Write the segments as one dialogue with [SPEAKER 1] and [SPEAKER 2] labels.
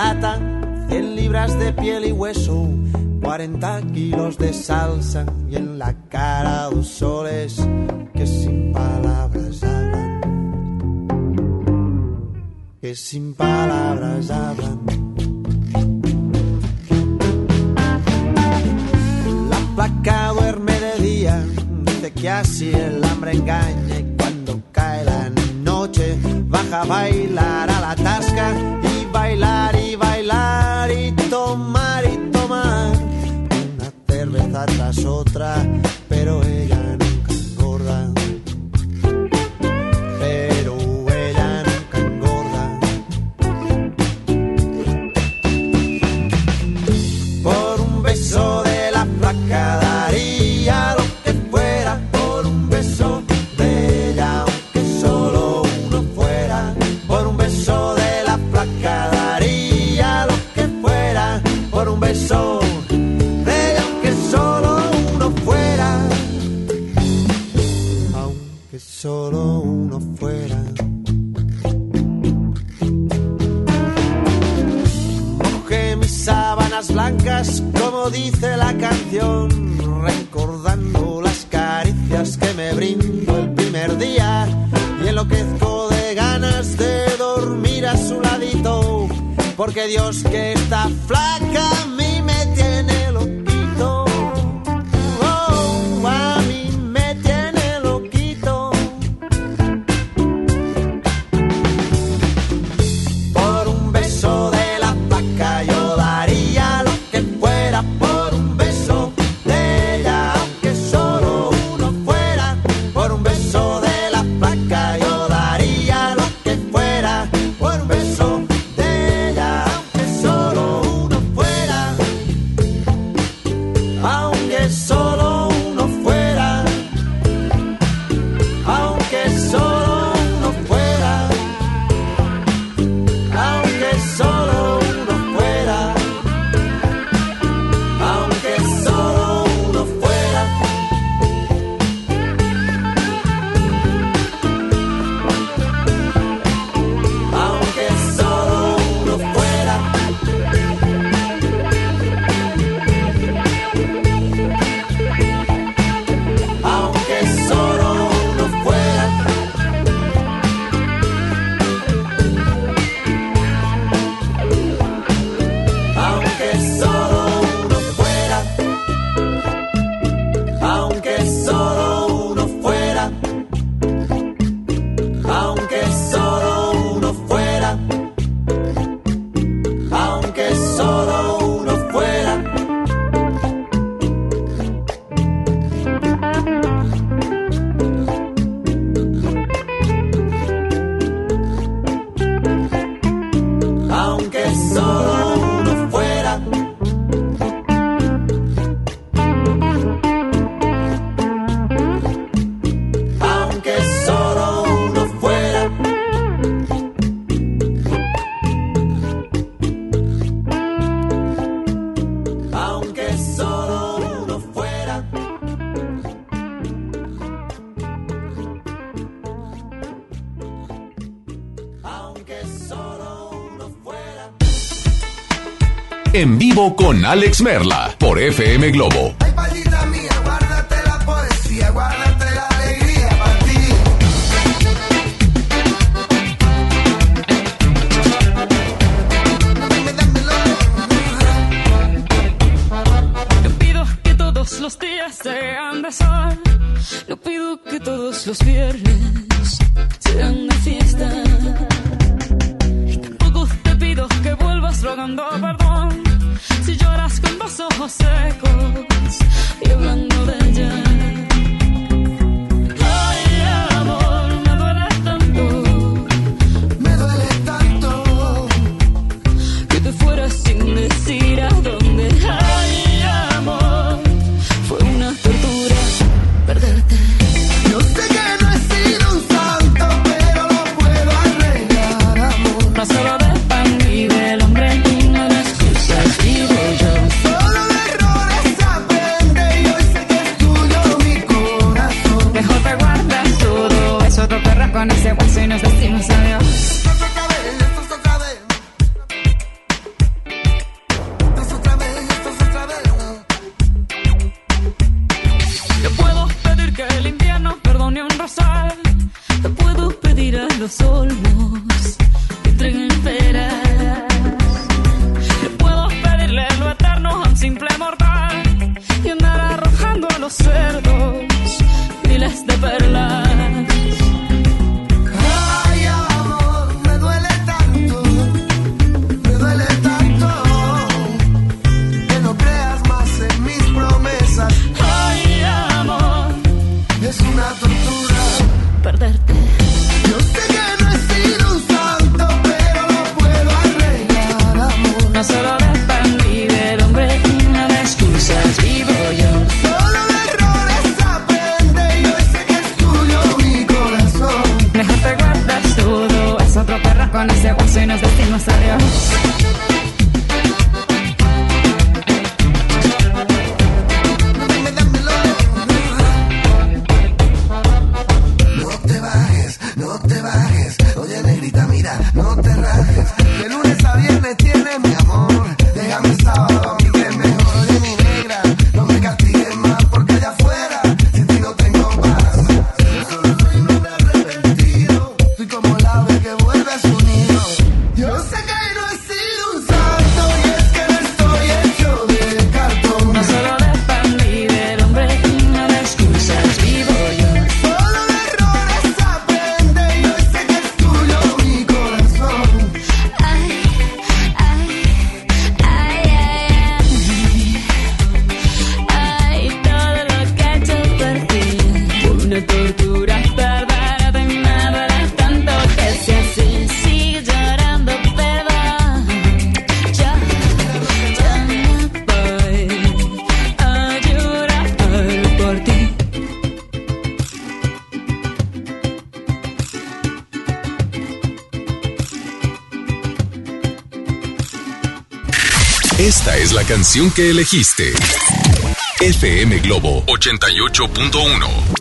[SPEAKER 1] plata, 100 libras de piel y hueso, 40 kilos de salsa y en la cara dos soles que sin palabras hablan. Que sin palabras hablan. La placa duerme de día, dice que así el hambre engaña y cuando cae la noche baja a bailar
[SPEAKER 2] con Alex Merla por FM Globo.
[SPEAKER 3] canción que elegiste. FM Globo 88.1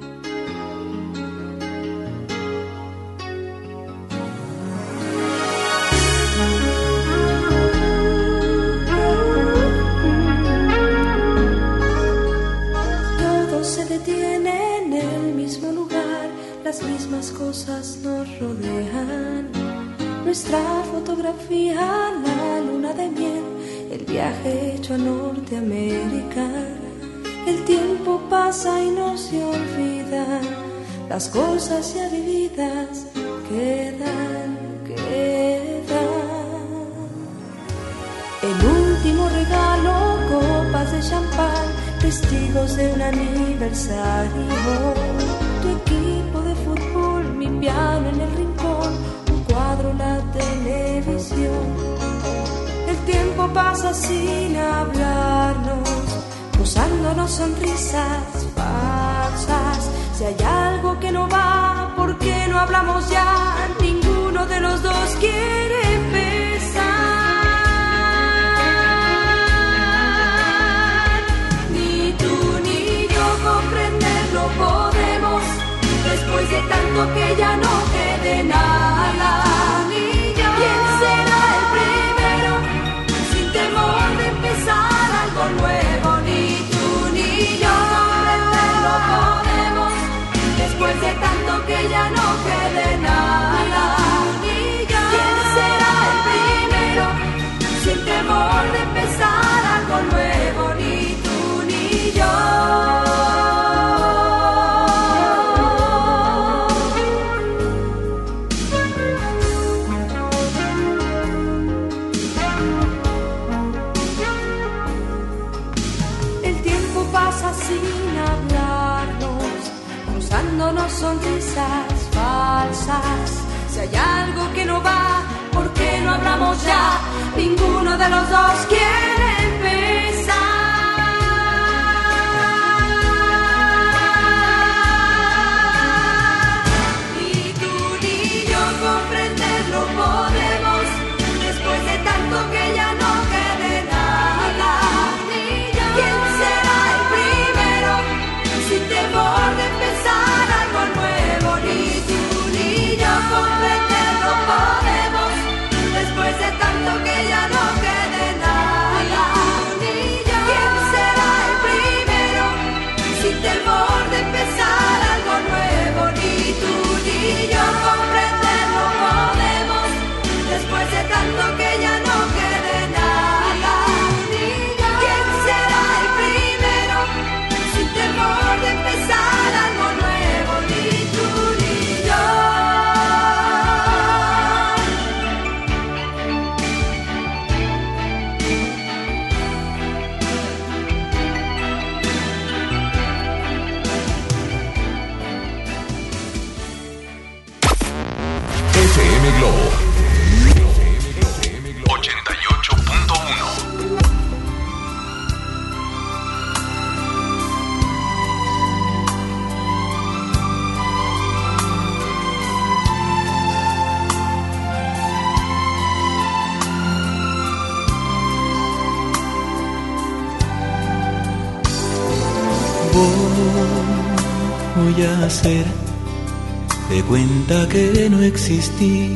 [SPEAKER 4] que ya no quede nada. ¿Quién será el primero sin temor de empezar algo nuevo? Ni tú ni yo no podemos después de tanto que ya no quede nada.
[SPEAKER 3] Ninguno de los dos
[SPEAKER 5] Voy a hacer de cuenta que no exististe.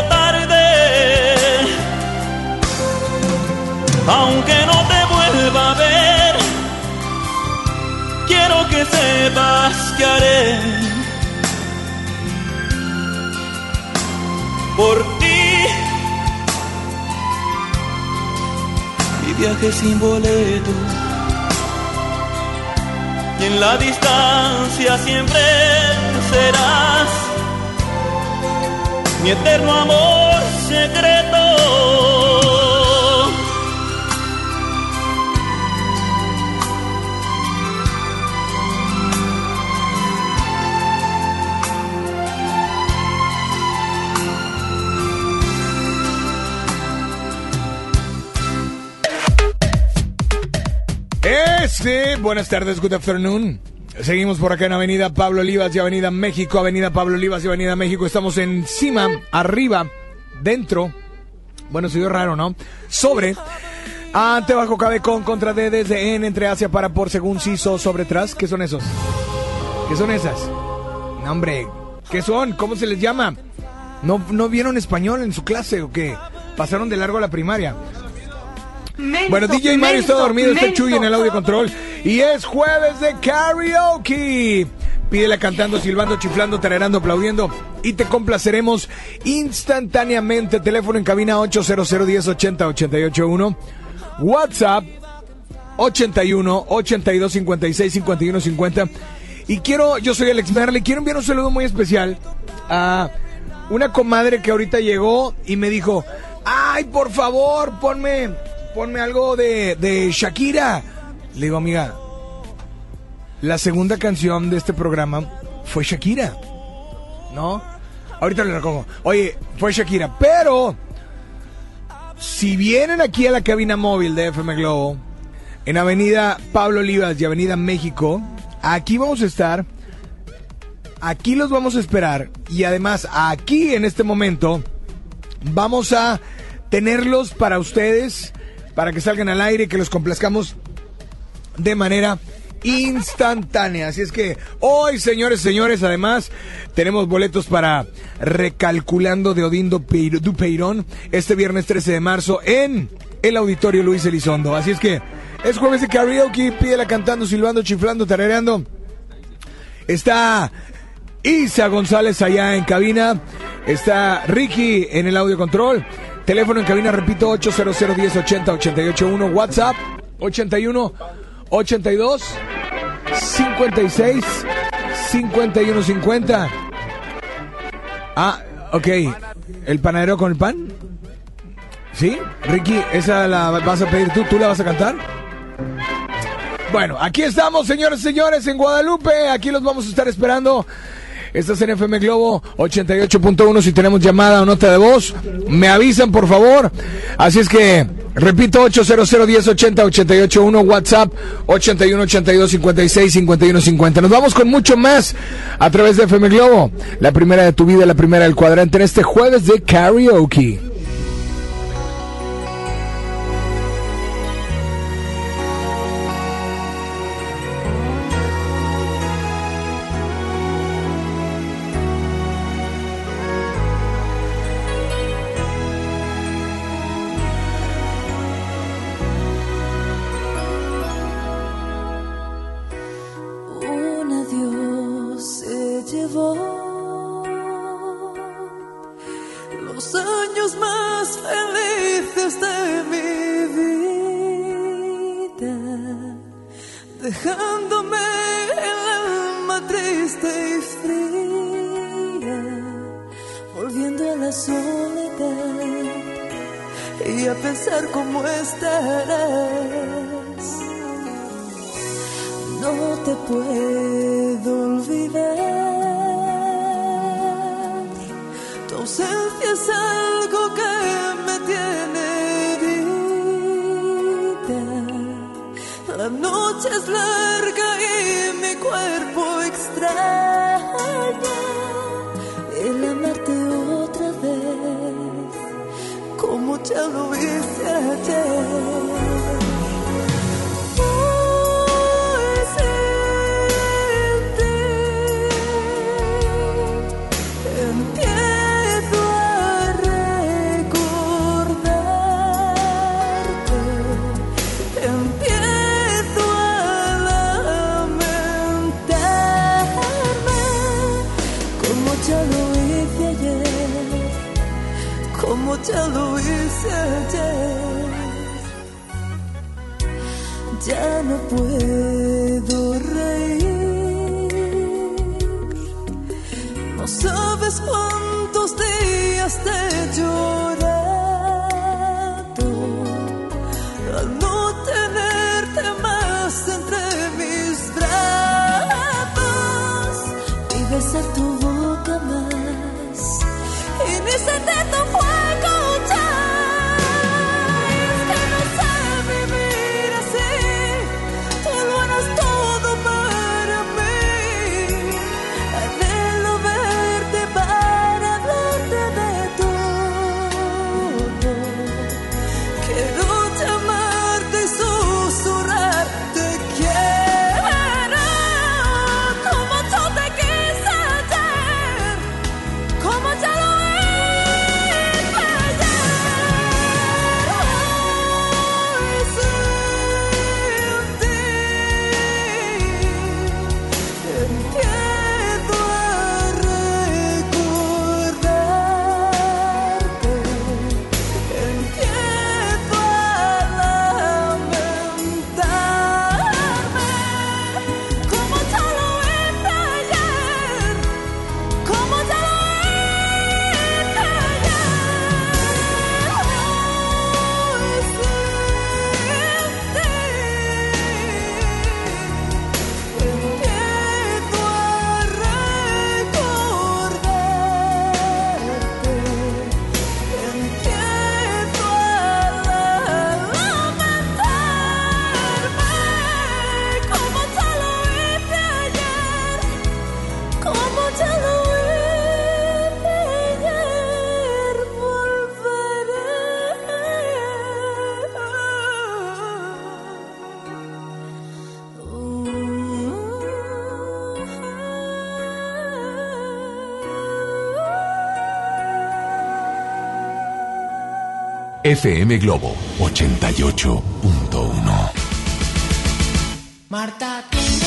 [SPEAKER 5] aunque no te vuelva a ver, quiero que sepas que haré por ti. Y viaje sin boleto, y en la distancia siempre serás mi eterno amor secreto.
[SPEAKER 6] Sí, buenas tardes, good afternoon. Seguimos por acá en Avenida Pablo Olivas y Avenida México, Avenida Pablo Olivas y Avenida México. Estamos encima, arriba, dentro. Bueno, se dio raro, ¿no? Sobre. Ante, bajo, cabe, con, contra, de, desde, en, entre, hacia, para, por, según, ciso, sobre, tras. ¿Qué son esos? ¿Qué son esas? No, hombre. ¿Qué son? ¿Cómo se les llama? ¿No, ¿No vieron español en su clase o qué? Pasaron de largo a la primaria. Bueno, DJ Mario está dormido, está Chuy en el audio control. Y es jueves de karaoke. Pídela cantando, silbando, chiflando, tararando, aplaudiendo. Y te complaceremos instantáneamente. Teléfono en cabina 800 1080 881. WhatsApp 81 82 56 51 50. Y quiero, yo soy Alex Merle, quiero enviar un saludo muy especial a una comadre que ahorita llegó y me dijo, ay, por favor, ponme ponme algo de, de Shakira. Le digo, amiga, la segunda canción de este programa fue Shakira. ¿No? Ahorita le recojo. Oye, fue Shakira. Pero, si vienen aquí a la cabina móvil de FM Globo, en Avenida Pablo Olivas y Avenida México, aquí vamos a estar. Aquí los vamos a esperar. Y además, aquí en este momento, vamos a tenerlos para ustedes para que salgan al aire que los complazcamos de manera instantánea. Así es que hoy, señores, señores, además tenemos boletos para Recalculando de Odindo Dupeirón este viernes 13 de marzo en el Auditorio Luis Elizondo. Así es que es jueves de karaoke, pídela cantando, silbando, chiflando, tarareando. Está Isa González allá en cabina. Está Ricky en el audio control. Teléfono en cabina, repito, 800 10 80 881. WhatsApp 81 82 56 51 50. Ah, ok. ¿El panadero con el pan? ¿Sí? Ricky, ¿esa la vas a pedir tú? ¿Tú la vas a cantar? Bueno, aquí estamos, señores señores, en Guadalupe. Aquí los vamos a estar esperando. Estás en FM Globo 88.1. Si tenemos llamada o nota de voz, me avisan, por favor. Así es que, repito, 800 1080 881 WhatsApp 81 82 56 51 50. Nos vamos con mucho más a través de FM Globo. La primera de tu vida, la primera del cuadrante en este jueves de karaoke.
[SPEAKER 7] Los
[SPEAKER 8] años más felices de mi vida, dejándome el alma triste y fría, volviendo a la soledad y a pensar cómo estarás. No te puedo larga y mi cuerpo extraña el amarte otra vez, como ya lo hice ayer. FM Globo 88.1. Marta tiene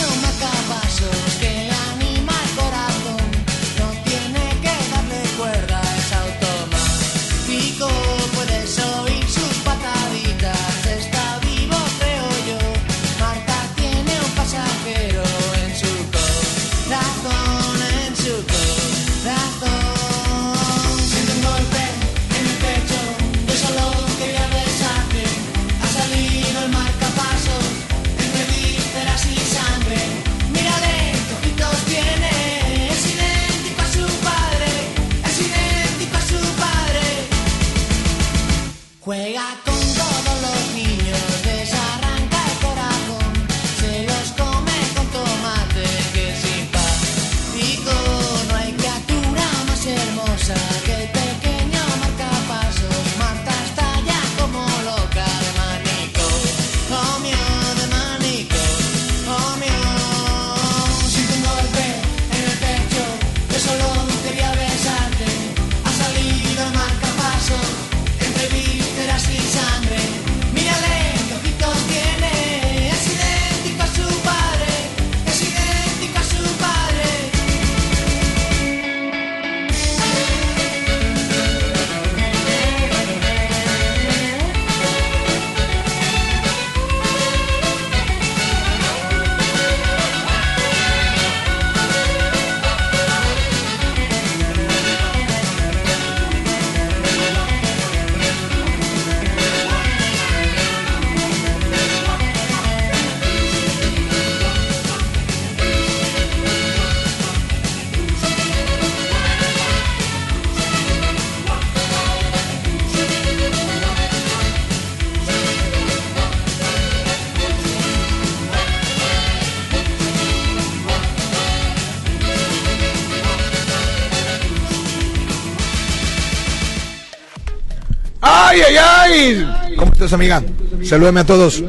[SPEAKER 6] estás, amiga? Salúdame a todos.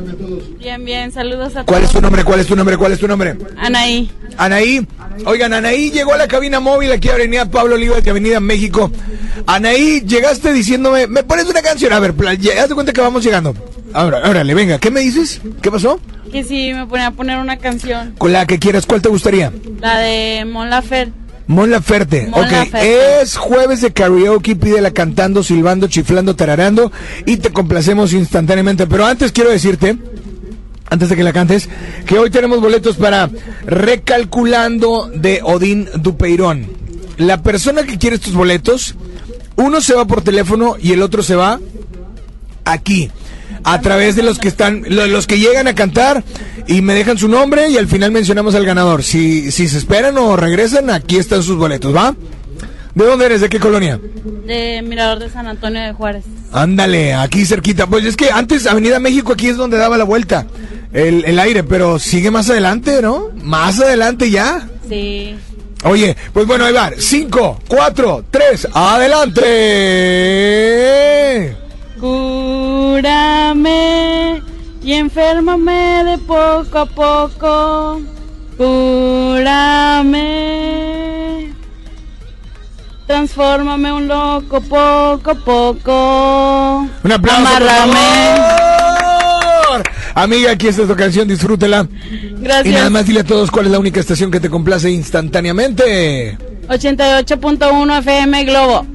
[SPEAKER 9] Bien, bien, saludos a
[SPEAKER 6] ¿Cuál es
[SPEAKER 9] todos.
[SPEAKER 6] tu nombre? ¿Cuál es tu nombre? ¿Cuál es tu nombre?
[SPEAKER 9] Anaí.
[SPEAKER 6] Anaí. Oigan, Anaí llegó a la cabina móvil aquí a Avenida Pablo Olivas de Avenida México. Anaí, llegaste diciéndome, ¿me pones una canción? A ver, pla- ya- haz de cuenta que vamos llegando. Ahora, órale, venga, ¿qué me dices? ¿Qué pasó?
[SPEAKER 9] Que si me ponía a poner una canción.
[SPEAKER 6] Con la que quieras, ¿cuál te gustaría?
[SPEAKER 9] La de Mon Laferte.
[SPEAKER 6] Mon Laferte.
[SPEAKER 9] Mon
[SPEAKER 6] ok,
[SPEAKER 9] Laferte.
[SPEAKER 6] es jueves de karaoke, pídela cantando, silbando, chiflando, tararando y te complacemos instantáneamente. Pero antes quiero decirte, antes de que la cantes, que hoy tenemos boletos para Recalculando de Odín Dupeirón. La persona que quiere estos boletos, uno se va por teléfono y el otro se va aquí. A través de los que están, lo- los que llegan a cantar y me dejan su nombre y al final mencionamos al ganador. Si, si se esperan o regresan, aquí están sus boletos, ¿va? ¿De dónde eres? ¿De qué colonia?
[SPEAKER 9] De Mirador de San Antonio de Juárez.
[SPEAKER 6] Ándale, aquí cerquita. Pues es que antes Avenida México aquí es donde daba la vuelta el, el aire, pero sigue más adelante, ¿no? Más adelante ya.
[SPEAKER 9] Sí.
[SPEAKER 6] Oye, pues bueno, ahí va. Cinco, cuatro, tres, adelante.
[SPEAKER 9] Cúrame y enférmame de poco a poco. Cúrame. Transfórmame un loco poco a poco.
[SPEAKER 6] Un aplauso.
[SPEAKER 9] Amárrame.
[SPEAKER 6] Amiga, aquí está tu canción, disfrútela.
[SPEAKER 9] Gracias.
[SPEAKER 6] Y nada más dile a todos cuál es la única estación que te complace instantáneamente.
[SPEAKER 9] 88.1 FM Globo.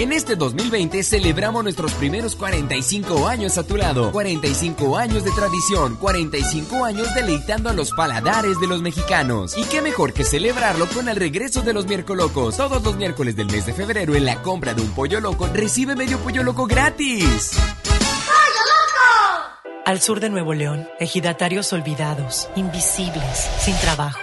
[SPEAKER 10] En este 2020 celebramos nuestros primeros 45 años a tu lado. 45 años de tradición, 45 años deleitando a los paladares de los mexicanos. Y qué mejor que celebrarlo con el regreso de los miércolocos. Todos los miércoles del mes de febrero en la compra de un pollo loco recibe medio pollo loco gratis.
[SPEAKER 11] Al sur de Nuevo León, ejidatarios olvidados, invisibles, sin trabajo.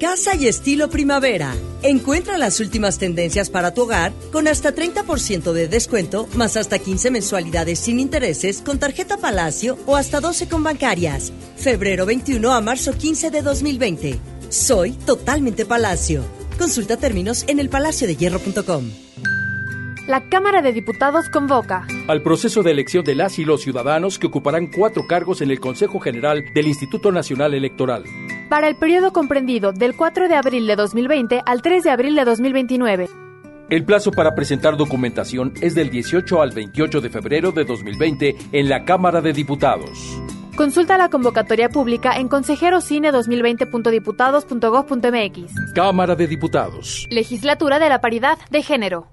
[SPEAKER 12] Casa y estilo primavera. Encuentra las últimas tendencias para tu hogar con hasta 30% de descuento, más hasta 15 mensualidades sin intereses con tarjeta Palacio o hasta 12 con bancarias. Febrero 21 a marzo 15 de 2020. Soy totalmente Palacio. Consulta términos en elpalaciodehierro.com.
[SPEAKER 13] La Cámara de Diputados convoca
[SPEAKER 14] al proceso de elección de las y los ciudadanos que ocuparán cuatro cargos en el Consejo General del Instituto Nacional Electoral.
[SPEAKER 13] Para el periodo comprendido del 4 de abril de 2020 al 3 de abril de 2029.
[SPEAKER 14] El plazo para presentar documentación es del 18 al 28 de febrero de 2020 en la Cámara de Diputados.
[SPEAKER 13] Consulta la convocatoria pública en consejerocine2020.diputados.gov.mx.
[SPEAKER 14] Cámara de Diputados.
[SPEAKER 13] Legislatura de la Paridad de Género.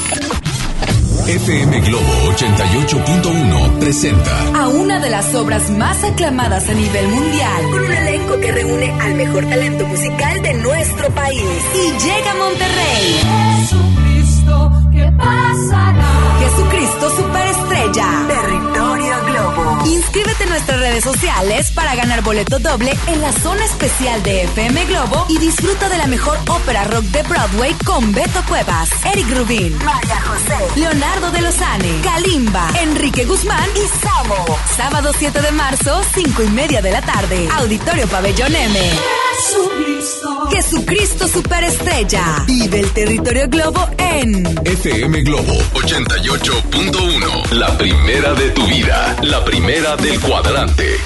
[SPEAKER 2] FM Globo 88.1 presenta
[SPEAKER 15] a una de las obras más aclamadas a nivel mundial, con un elenco que reúne al mejor talento musical de nuestro país. Y llega a Monterrey.
[SPEAKER 3] Jesucristo, ¿qué pasará?
[SPEAKER 15] Jesucristo Superestrella. Territorio Globo. Inscríbete en nuestras redes sociales para ganar boleto doble en la zona especial de FM Globo y disfruta de la mejor ópera rock de Broadway con Beto Cuevas, Eric Rubin, María José, Leonardo de Lozane, Kalimba, Enrique Guzmán y Samo. Sábado 7 de marzo, 5 y media de la tarde. Auditorio Pabellón M.
[SPEAKER 3] Jesucristo.
[SPEAKER 15] Jesucristo Superestrella. Vive el territorio Globo en
[SPEAKER 2] FM Globo 88.1. La primera de tu vida. La primera del cuadrante.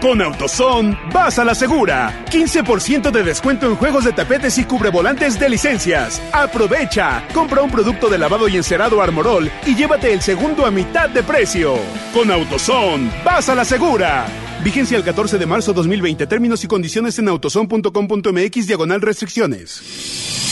[SPEAKER 16] Con AutoZone, vas a la segura. 15% de descuento en juegos de tapetes y cubrevolantes de licencias. Aprovecha. Compra un producto de lavado y encerado Armorol y llévate el segundo a mitad de precio. Con AutoZone, vas a la segura. Vigencia el 14 de marzo 2020. Términos y condiciones en autozone.com.mx diagonal restricciones.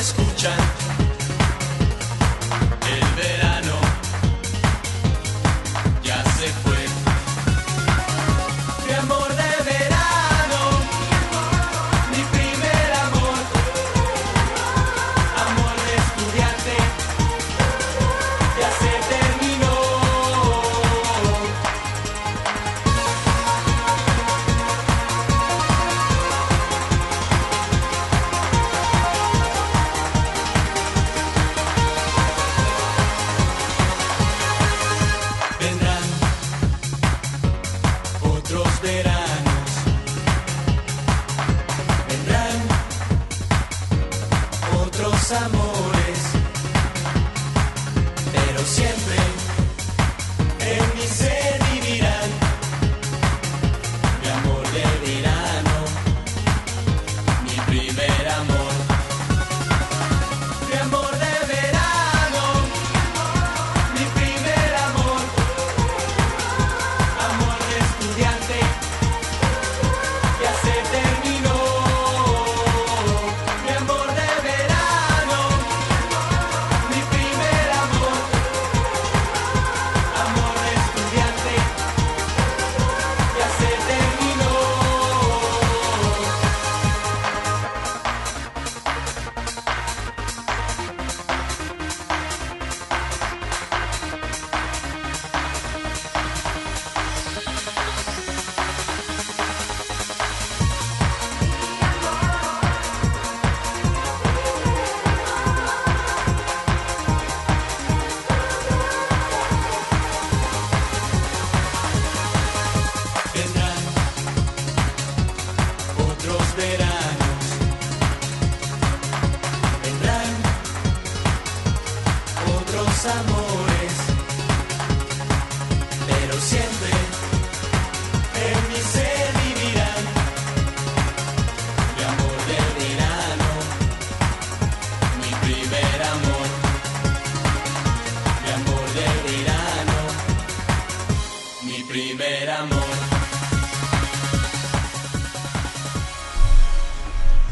[SPEAKER 17] Escuchan.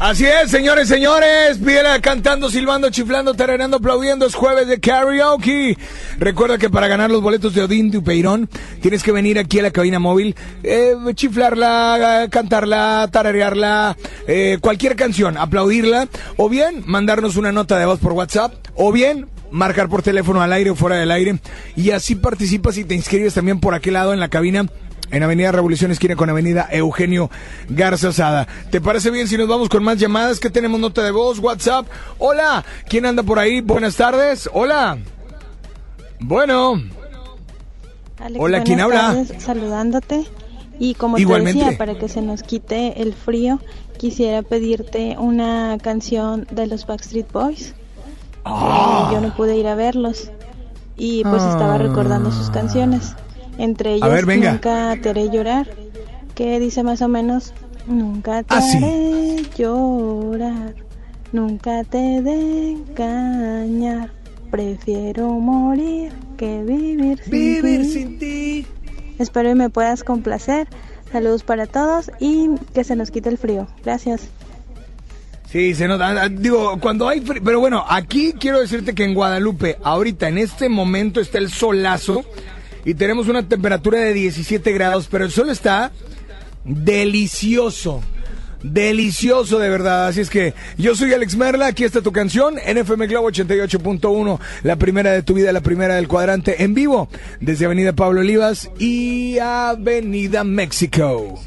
[SPEAKER 6] Así es, señores, señores. Pídela cantando, silbando, chiflando, tarareando, aplaudiendo. Es jueves de karaoke. Recuerda que para ganar los boletos de Odín Dupeirón tienes que venir aquí a la cabina móvil, eh, chiflarla, cantarla, tararearla, eh, cualquier canción, aplaudirla, o bien mandarnos una nota de voz por WhatsApp, o bien marcar por teléfono al aire o fuera del aire. Y así participas y te inscribes también por aquel lado en la cabina
[SPEAKER 18] en Avenida Revolución Esquina con Avenida Eugenio Garza Sada. ¿Te parece bien si nos vamos con más llamadas? que tenemos nota de voz? WhatsApp. Hola, ¿quién anda por ahí? Buenas tardes. Hola. Bueno.
[SPEAKER 19] Alex,
[SPEAKER 18] Hola, ¿quién habla?
[SPEAKER 19] tardes, saludándote. Y como
[SPEAKER 18] Igualmente.
[SPEAKER 19] te decía, para que se nos quite el frío, quisiera pedirte una canción de los Backstreet Boys.
[SPEAKER 18] Ah.
[SPEAKER 19] Eh, yo no pude ir a verlos y pues estaba recordando sus canciones. Entre ellas,
[SPEAKER 18] ver, venga.
[SPEAKER 19] Nunca te haré llorar, que dice más o menos, Nunca te
[SPEAKER 18] Ah, sí.
[SPEAKER 19] haré llorar, nunca te de engañar. Prefiero morir que vivir sin
[SPEAKER 18] Vivir
[SPEAKER 19] ti.
[SPEAKER 18] sin ti.
[SPEAKER 19] Espero y me puedas complacer. Saludos para todos y que se nos quite el frío. Gracias.
[SPEAKER 18] Sí, se nota. ah, Digo, cuando hay frío. Pero bueno, aquí quiero decirte que en Guadalupe, ahorita en este momento está el solazo y tenemos una temperatura de 17 grados, pero el sol está delicioso. Delicioso de verdad, así es que yo soy Alex Merla, aquí está tu canción, NFM Globo 88.1, la primera de tu vida, la primera del cuadrante, en vivo, desde Avenida Pablo Olivas y Avenida México.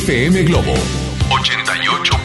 [SPEAKER 3] FM Globo 88.1.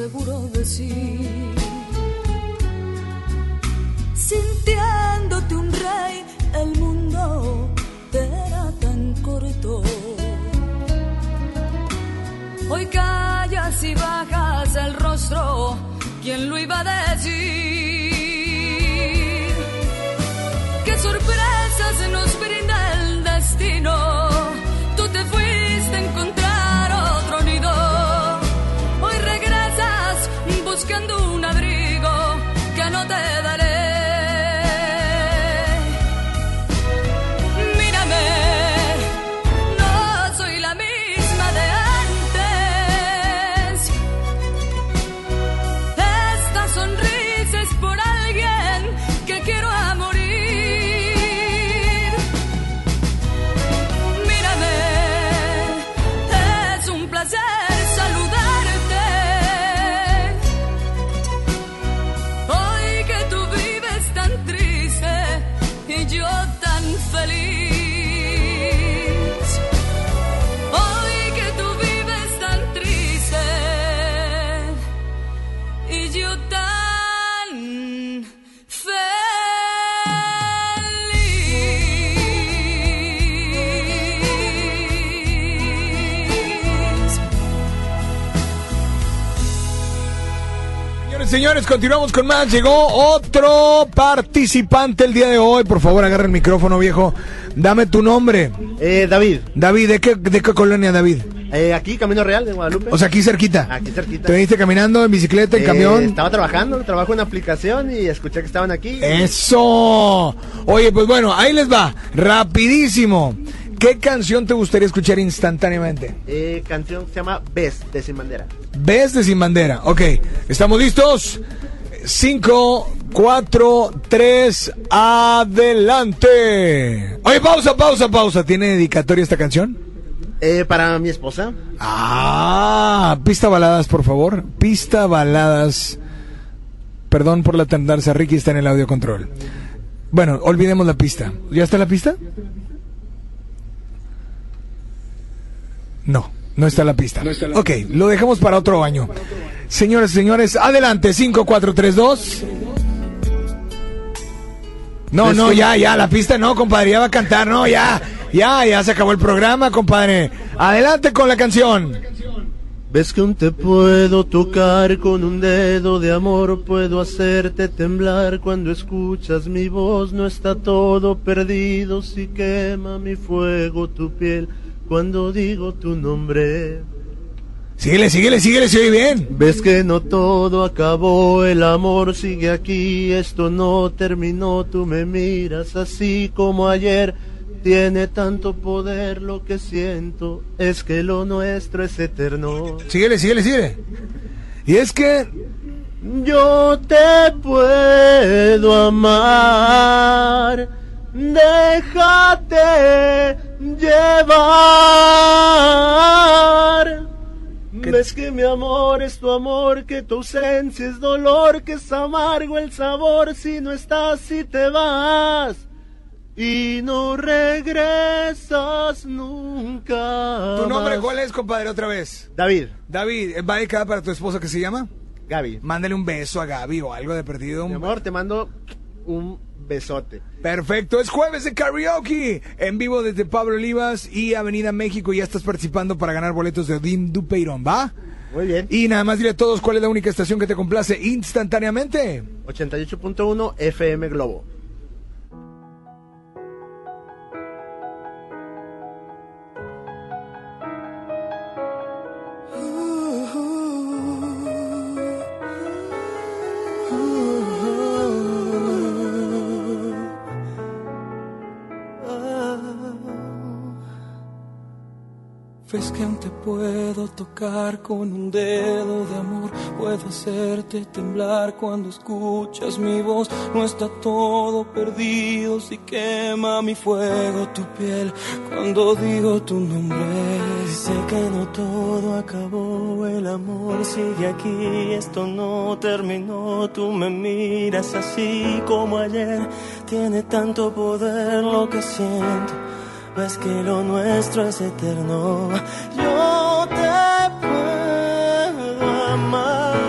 [SPEAKER 20] seguro de sí. Sintiéndote un rey, el mundo te era tan corto. Hoy callas y bajas el rostro, ¿quién lo iba a decir? ¿Qué sorpresas nos
[SPEAKER 6] Señores, continuamos con más. Llegó otro participante el día de hoy. Por favor, agarra el micrófono, viejo. Dame tu nombre.
[SPEAKER 1] Eh, David.
[SPEAKER 6] David, ¿de qué, de qué colonia, David?
[SPEAKER 1] Eh, aquí, Camino Real de Guadalupe.
[SPEAKER 6] O sea, aquí cerquita.
[SPEAKER 1] Aquí cerquita.
[SPEAKER 6] ¿Te viniste caminando, en bicicleta, en
[SPEAKER 1] Eh,
[SPEAKER 6] camión?
[SPEAKER 1] Estaba trabajando, trabajo en una aplicación y escuché que estaban aquí.
[SPEAKER 6] Eso. Oye, pues bueno, ahí les va. Rapidísimo. ¿Qué canción te gustaría escuchar instantáneamente?
[SPEAKER 1] Eh, canción que se llama Bes, de Sin Bandera.
[SPEAKER 6] Ves de Sin Bandera. Ok, ¿estamos listos? 5, 4, 3, adelante. Oye, pausa, pausa, pausa. ¿Tiene dedicatoria esta canción?
[SPEAKER 1] Eh, para mi esposa.
[SPEAKER 6] Ah, pista baladas, por favor. Pista baladas. Perdón por la tardanza, Ricky está en el audio control. Bueno, olvidemos la pista. ¿Ya está la pista? No, no está la pista. Ok, lo dejamos para otro año. Señores, señores, adelante, 5, 4, 3, 2. No, no, ya, ya, la pista no, compadre, ya va a cantar, no, ya, ya, ya se acabó el programa, compadre. Adelante con la canción.
[SPEAKER 1] Ves que aún te puedo tocar con un dedo de amor, puedo hacerte temblar cuando escuchas mi voz, no está todo perdido si quema mi fuego tu piel cuando digo tu nombre.
[SPEAKER 6] Síguele, síguele, síguele, se oye bien.
[SPEAKER 1] Ves que no todo acabó, el amor sigue aquí, esto no terminó, tú me miras así como ayer. Tiene tanto poder lo que siento, es que lo nuestro es eterno.
[SPEAKER 6] Síguele, síguele, síguele. Y es que
[SPEAKER 1] Yo te puedo amar, déjate llevar. Ves que mi amor es tu amor, que tu ausencia es dolor, que es amargo el sabor si no estás, si te vas. Y no regresas nunca.
[SPEAKER 6] ¿Tu nombre
[SPEAKER 1] más.
[SPEAKER 6] cuál es, compadre, otra vez?
[SPEAKER 1] David.
[SPEAKER 6] David, ¿va dedicada para tu esposa que se llama?
[SPEAKER 1] Gaby.
[SPEAKER 6] Mándale un beso a Gaby o algo de perdido.
[SPEAKER 1] Mi amor, te mando un besote.
[SPEAKER 6] Perfecto, es jueves de karaoke en vivo desde Pablo Olivas y Avenida México. Ya estás participando para ganar boletos de Odín Dupeirón, ¿va?
[SPEAKER 1] Muy bien.
[SPEAKER 6] Y nada más dile a todos cuál es la única estación que te complace instantáneamente.
[SPEAKER 1] 88.1 FM Globo.
[SPEAKER 5] Ves que aún te puedo tocar con un dedo de amor, puedo hacerte temblar cuando escuchas mi voz. No está todo perdido si quema mi fuego tu piel. Cuando digo tu nombre.
[SPEAKER 18] Sé que no todo acabó, el amor sigue aquí, esto no terminó, tú me miras así como ayer, tiene tanto poder lo que siento, ves que lo nuestro es eterno, yo te puedo amar,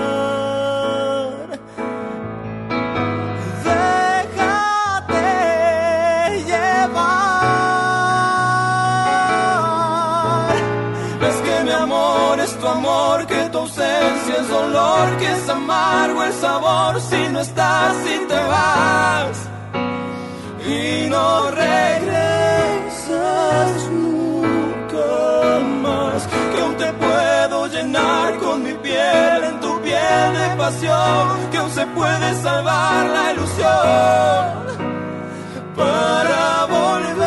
[SPEAKER 18] déjate llevar.
[SPEAKER 5] Ves que mi amor es tu amor, que tu ausencia es dolor, que es amargo el sabor si no estás, si te vas. Y no regresas nunca más, que aún te puedo llenar con mi piel en tu piel de pasión, que aún se puede salvar la ilusión. Para volver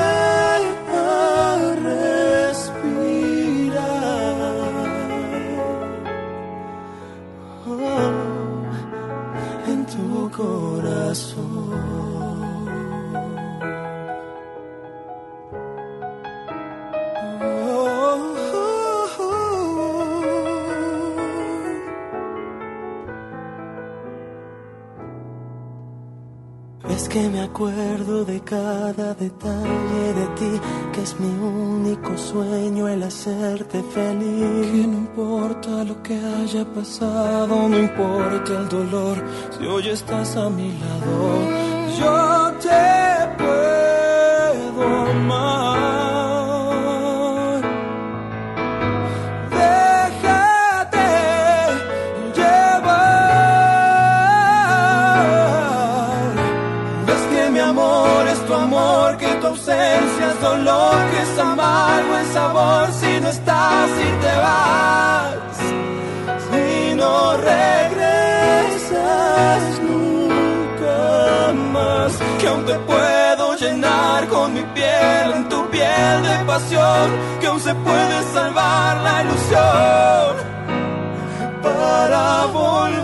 [SPEAKER 18] Es que me acuerdo de cada detalle de ti, que es mi único sueño el hacerte feliz.
[SPEAKER 5] Que no importa lo que haya pasado, no importa el dolor, si hoy estás a mi lado, yo te dolor, que es amargo el sabor si no estás y te vas. Si no regresas nunca más, que aún te puedo llenar con mi piel en tu piel de pasión, que aún se puede salvar la ilusión para volver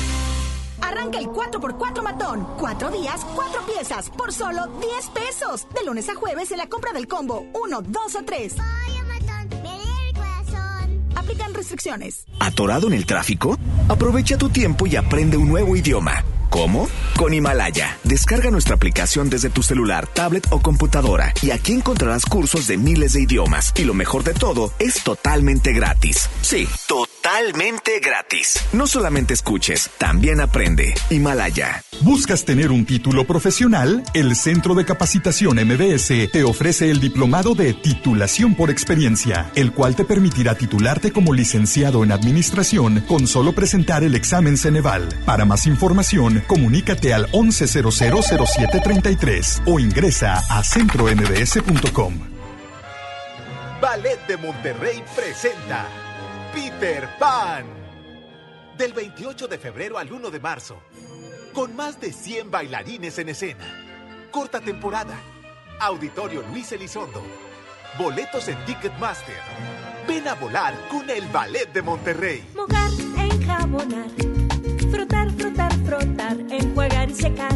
[SPEAKER 21] Arranca el 4x4 matón. Cuatro días, cuatro piezas, por solo 10 pesos. De lunes a jueves en la compra del combo 1, 2 o 3. Aplican restricciones.
[SPEAKER 22] ¿Atorado en el tráfico? Aprovecha tu tiempo y aprende un nuevo idioma. ¿Cómo? Con Himalaya. Descarga nuestra aplicación desde tu celular, tablet o computadora y aquí encontrarás cursos de miles de idiomas. Y lo mejor de todo, es totalmente gratis. Sí, totalmente gratis. No solamente escuches, también aprende. Himalaya.
[SPEAKER 23] ¿Buscas tener un título profesional? El Centro de Capacitación MBS te ofrece el diplomado de titulación por experiencia, el cual te permitirá titularte como licenciado en administración con solo presentar el examen Ceneval. Para más información, comunícate al 11000733 o ingresa a centrombs.com.
[SPEAKER 24] Ballet de Monterrey presenta Peter Pan. Del 28 de febrero al 1 de marzo. Con más de 100 bailarines en escena. Corta temporada. Auditorio Luis Elizondo. Boletos en Ticketmaster. Ven a volar con el Ballet de Monterrey.
[SPEAKER 25] Mojar, enjabonar, frotar, frotar, frotar, enjuagar y secar.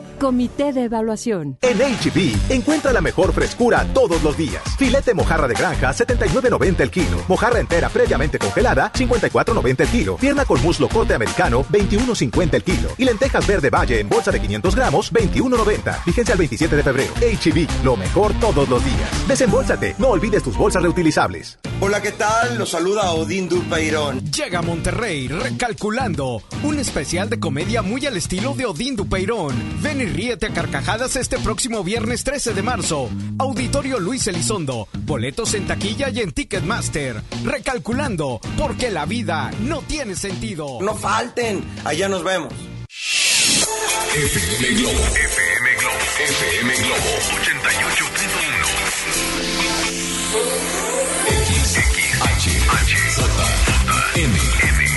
[SPEAKER 26] Comité de Evaluación.
[SPEAKER 24] En HB, encuentra la mejor frescura todos los días. Filete mojarra de granja, 79.90 el kilo. Mojarra entera previamente congelada, 54.90 el kilo. Pierna con muslo corte americano, 21.50 el kilo. Y lentejas verde valle en bolsa de 500 gramos, 21.90. Vigencia al 27 de febrero. HB, lo mejor todos los días. Desembolsate, no olvides tus bolsas reutilizables.
[SPEAKER 27] Hola, ¿qué tal? Los saluda Odín Dupeirón.
[SPEAKER 28] Llega a Monterrey recalculando. Un especial de comedia muy al estilo de Odín Dupeirón. Ven y ríete a carcajadas este próximo viernes 13 de marzo. Auditorio Luis Elizondo. Boletos en taquilla y en Ticketmaster. Recalculando, porque la vida no tiene sentido.
[SPEAKER 27] No falten, allá nos vemos.
[SPEAKER 2] FM Globo. FM Globo. FM Globo 88.1. X, H, H, J, M,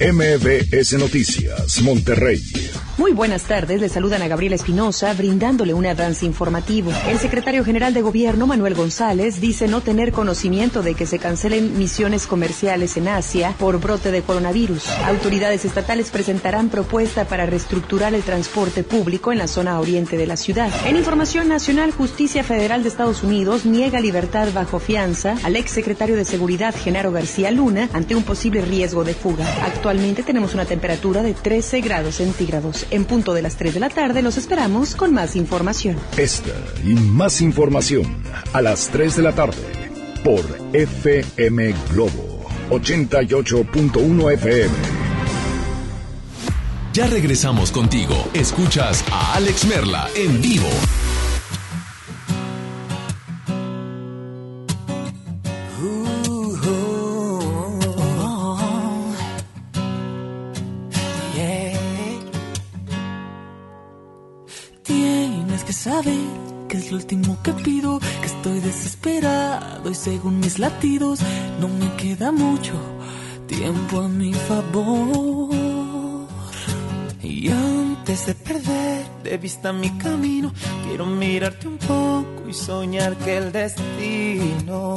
[SPEAKER 29] MBS Noticias, Monterrey.
[SPEAKER 30] Muy buenas tardes, le saludan a Gabriela Espinosa brindándole un avance informativo. El secretario general de gobierno, Manuel González, dice no tener conocimiento de que se cancelen misiones comerciales en Asia por brote de coronavirus. Autoridades estatales presentarán propuesta para reestructurar el transporte público en la zona oriente de la ciudad. En información nacional, Justicia Federal de Estados Unidos niega libertad bajo fianza al exsecretario de Seguridad, Genaro García Luna, ante un posible riesgo de fuga. Actualmente tenemos una temperatura de 13 grados centígrados. En punto de las 3 de la tarde los esperamos con más información.
[SPEAKER 29] Esta y más información a las 3 de la tarde
[SPEAKER 31] por FM Globo 88.1 FM.
[SPEAKER 2] Ya regresamos contigo. Escuchas a Alex Merla en vivo.
[SPEAKER 18] Que es lo último que pido, que estoy desesperado y según mis latidos no me queda mucho tiempo a mi favor. Y antes de perder de vista mi camino, quiero mirarte un poco y soñar que el destino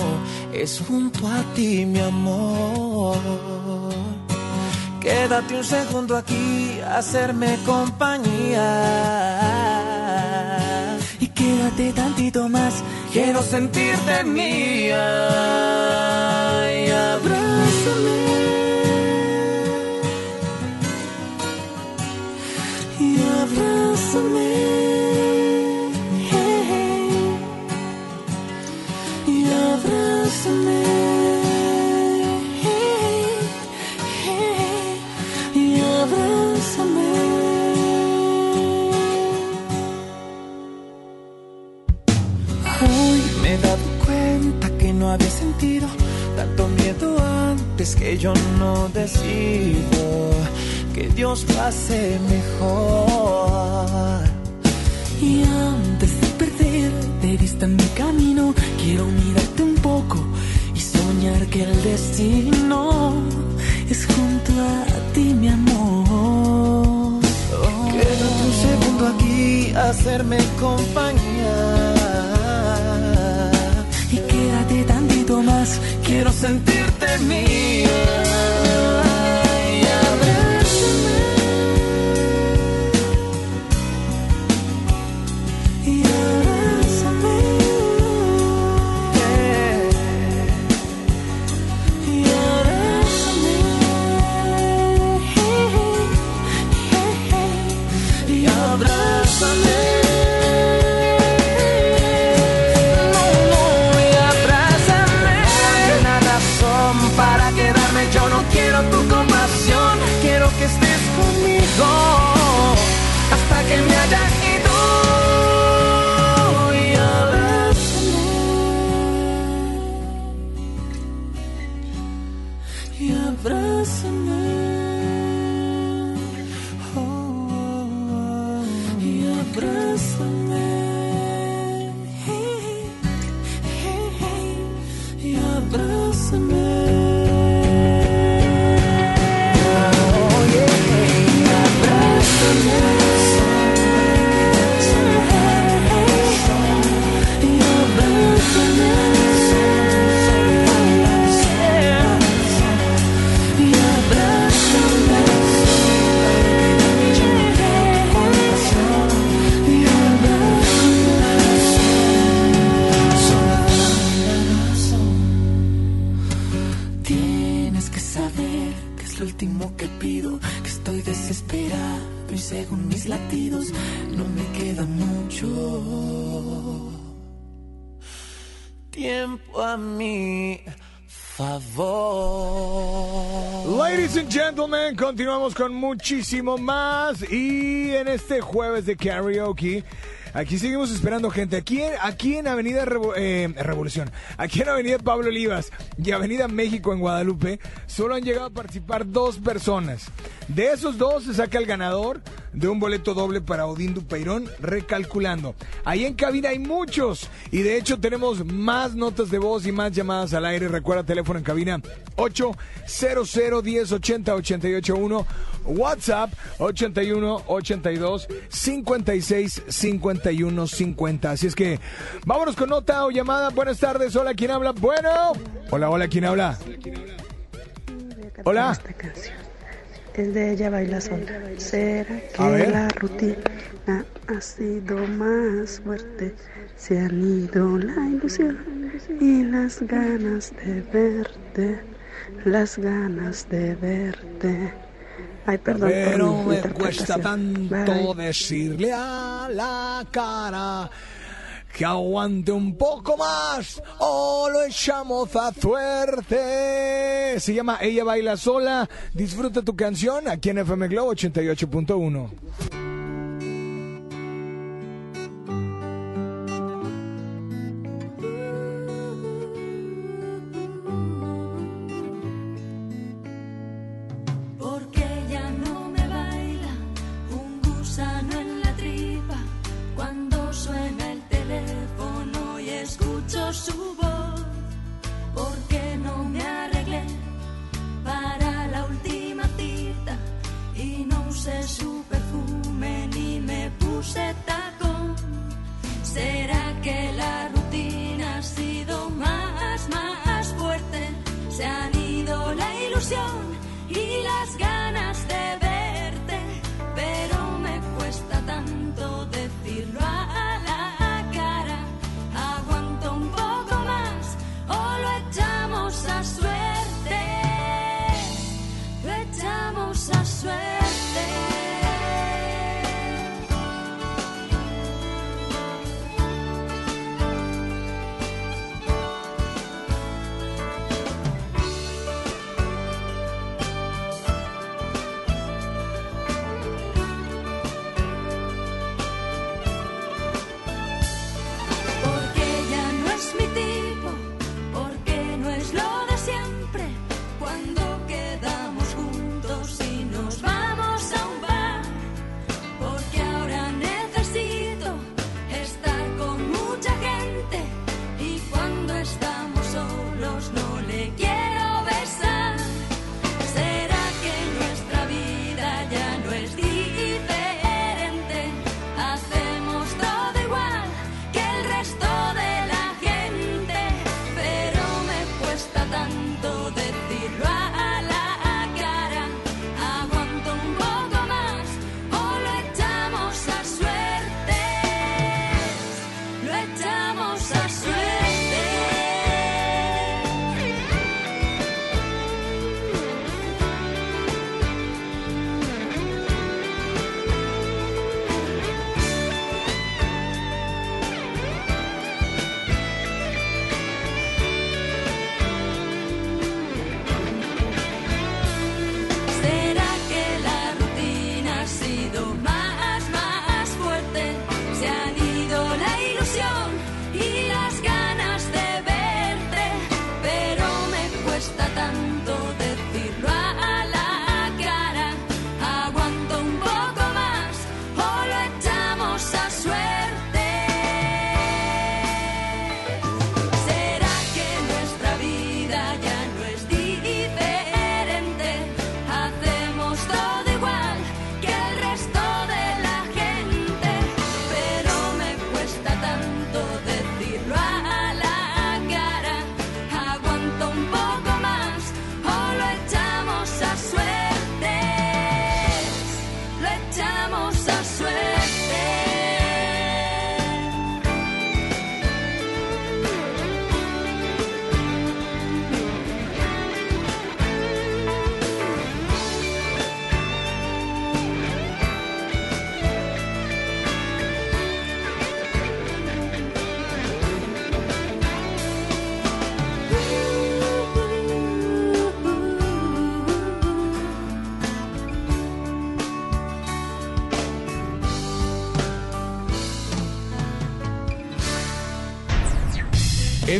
[SPEAKER 18] es junto a ti, mi amor. Quédate un segundo aquí, hacerme compañía. Quédate tantito más, quiero sentirte mía. Y abrázame. Y abrázame. Tanto miedo antes que yo no decido que Dios lo hace mejor. Y antes de perder de vista mi camino, quiero mirarte un poco y soñar que el destino es junto a ti, mi amor. Quédate un segundo aquí, hacerme compañía. Tantito más, quiero sentirte mía. Según mis latidos no me queda mucho tiempo a mi favor.
[SPEAKER 6] Ladies and gentlemen, continuamos con muchísimo más y en este jueves de karaoke. Aquí seguimos esperando gente. Aquí, aquí en Avenida eh, Revolución, aquí en Avenida Pablo Olivas y Avenida México en Guadalupe, solo han llegado a participar dos personas. De esos dos se saca el ganador de un boleto doble para Odín Dupeirón, recalculando. Ahí en cabina hay muchos y de hecho tenemos más notas de voz y más llamadas al aire. Recuerda teléfono en cabina 800 10 80 881 WhatsApp 81 82 56 51 50. Así es que vámonos con nota o llamada. Buenas tardes. Hola, ¿quién habla? Bueno. Hola, hola, ¿quién habla? Hola.
[SPEAKER 32] Es de ella baila sola. ¿Será que la rutina ha sido más fuerte? Se han ido la ilusión y las ganas de verte, las ganas de verte. Ay, perdón.
[SPEAKER 6] Pero me cuesta tanto decirle a la cara
[SPEAKER 33] que aguante un poco más o lo echamos a suerte. Se llama Ella Baila Sola. Disfruta tu canción aquí en FM Globo 88.1.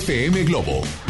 [SPEAKER 1] FM Globo.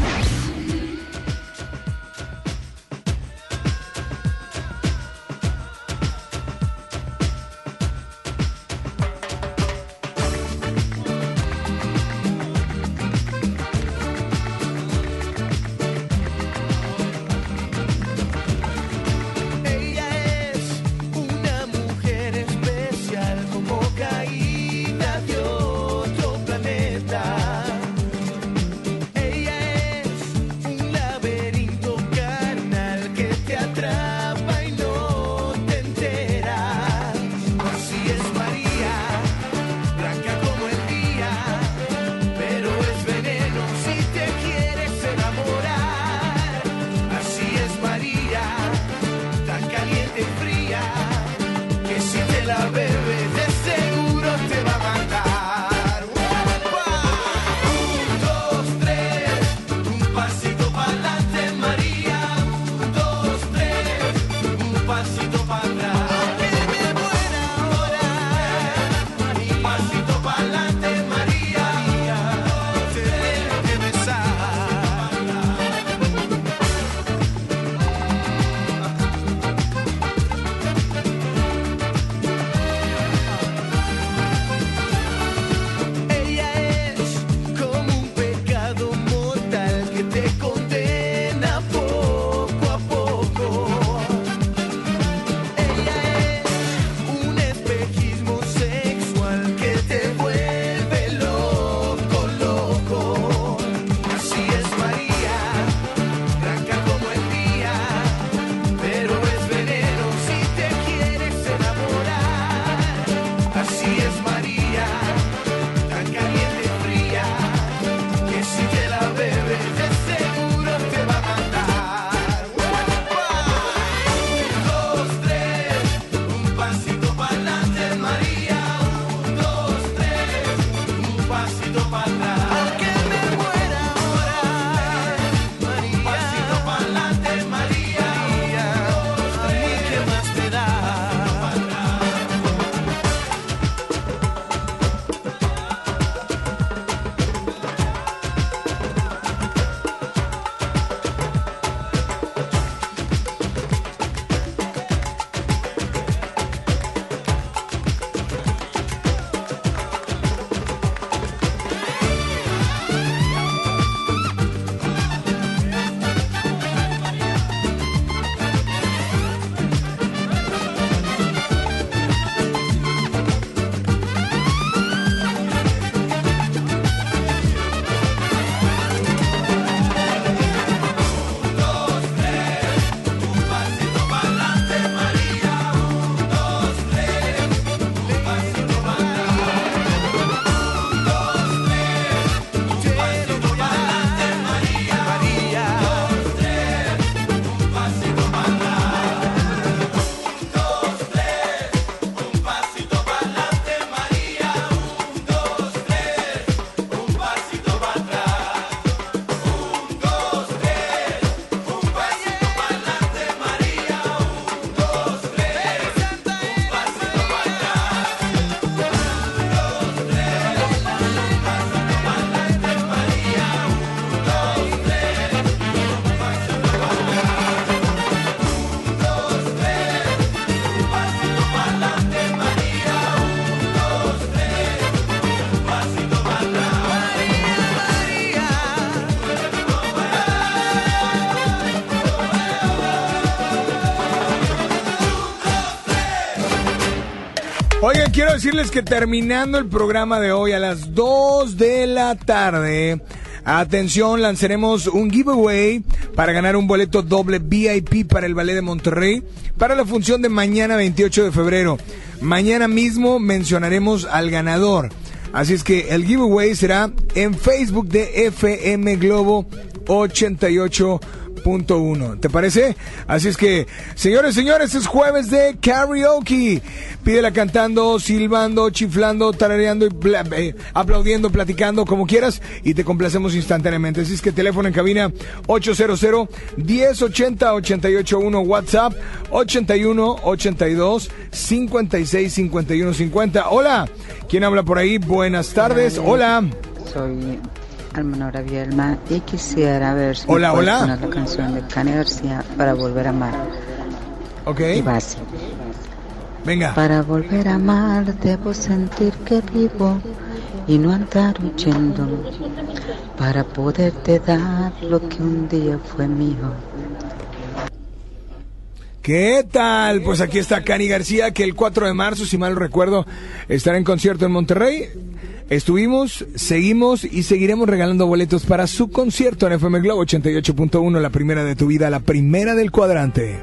[SPEAKER 6] Quiero decirles que terminando el programa de hoy a las 2 de la tarde, atención, lanzaremos un giveaway para ganar un boleto doble VIP para el Ballet de Monterrey para la función de mañana 28 de febrero. Mañana mismo mencionaremos al ganador. Así es que el giveaway será en Facebook de FM Globo 88.1. ¿Te parece? Así es que, señores, señores, es jueves de karaoke. Pídela cantando, silbando, chiflando, tarareando, y eh, aplaudiendo, platicando, como quieras, y te complacemos instantáneamente. Así es que teléfono en cabina 800 1080 881 WhatsApp 81 82 56 51 50. Hola, ¿quién habla por ahí? Buenas tardes. Hola.
[SPEAKER 34] Soy Almanora Bielma y quisiera ver si
[SPEAKER 6] Hola,
[SPEAKER 34] me
[SPEAKER 6] hola.
[SPEAKER 34] poner la canción de Cani García para volver a amar.
[SPEAKER 6] Ok.
[SPEAKER 34] Y así.
[SPEAKER 6] Venga.
[SPEAKER 34] Para volver a amar debo sentir que vivo y no andar huyendo. Para poderte dar lo que un día fue mío.
[SPEAKER 6] ¿Qué tal? Pues aquí está Cani García, que el 4 de marzo, si mal recuerdo, estará en concierto en Monterrey. Estuvimos, seguimos y seguiremos regalando boletos para su concierto en FM Globo 88.1, la primera de tu vida, la primera del cuadrante.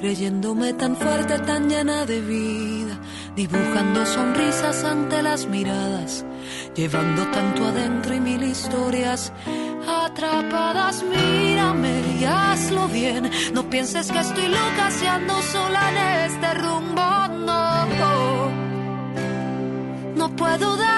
[SPEAKER 3] Creyéndome tan fuerte, tan llena de vida, dibujando sonrisas ante las miradas, llevando tanto adentro y mil historias atrapadas. Mírame y hazlo bien, no pienses que estoy loca si ando sola en este rumbo, no. No puedo dar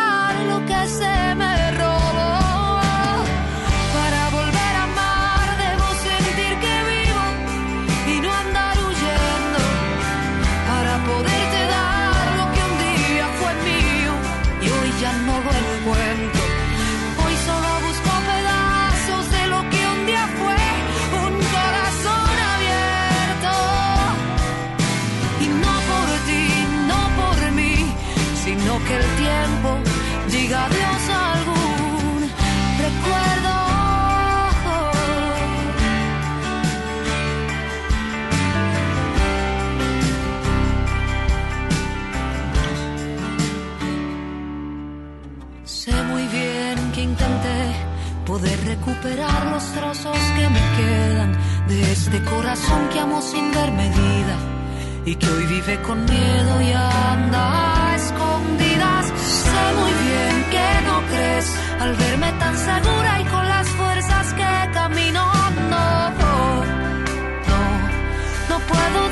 [SPEAKER 3] recuperar los trozos que me quedan de este corazón que amo sin ver medida y que hoy vive con miedo y anda a escondidas. Sé muy bien que no crees al verme tan segura y con las fuerzas que camino. No, no, no puedo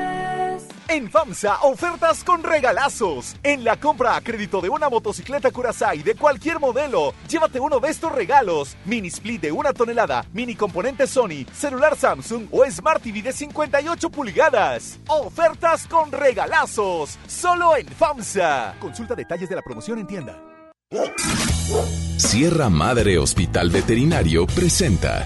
[SPEAKER 24] En FAMSA, ofertas con regalazos. En la compra a crédito de una motocicleta Curaçao de cualquier modelo, llévate uno de estos regalos. Mini split de una tonelada, mini componente Sony, celular Samsung o Smart TV de 58 pulgadas. Ofertas con regalazos. Solo en FAMSA. Consulta detalles de la promoción en tienda.
[SPEAKER 2] Sierra Madre Hospital Veterinario presenta.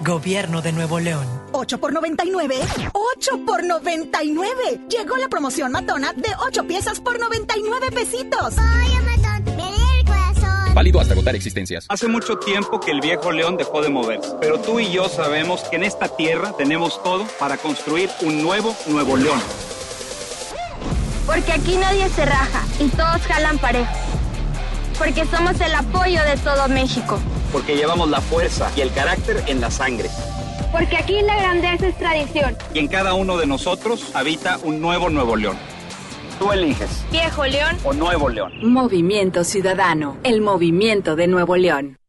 [SPEAKER 11] Gobierno de Nuevo León.
[SPEAKER 21] 8 por 99. 8 por 99. Llegó la promoción matona de 8 piezas por 99 pesitos.
[SPEAKER 35] Oye, matón, me lee el corazón.
[SPEAKER 36] Válido hasta agotar existencias.
[SPEAKER 37] Hace mucho tiempo que el viejo león dejó de moverse, pero tú y yo sabemos que en esta tierra tenemos todo para construir un nuevo Nuevo León.
[SPEAKER 36] Porque aquí nadie se raja y todos jalan parejo. Porque somos el apoyo de todo México.
[SPEAKER 37] Porque llevamos la fuerza y el carácter en la sangre.
[SPEAKER 36] Porque aquí la grandeza es tradición.
[SPEAKER 37] Y en cada uno de nosotros habita un nuevo Nuevo León. Tú eliges.
[SPEAKER 36] Viejo León
[SPEAKER 37] o Nuevo León.
[SPEAKER 38] Movimiento Ciudadano. El movimiento de Nuevo León.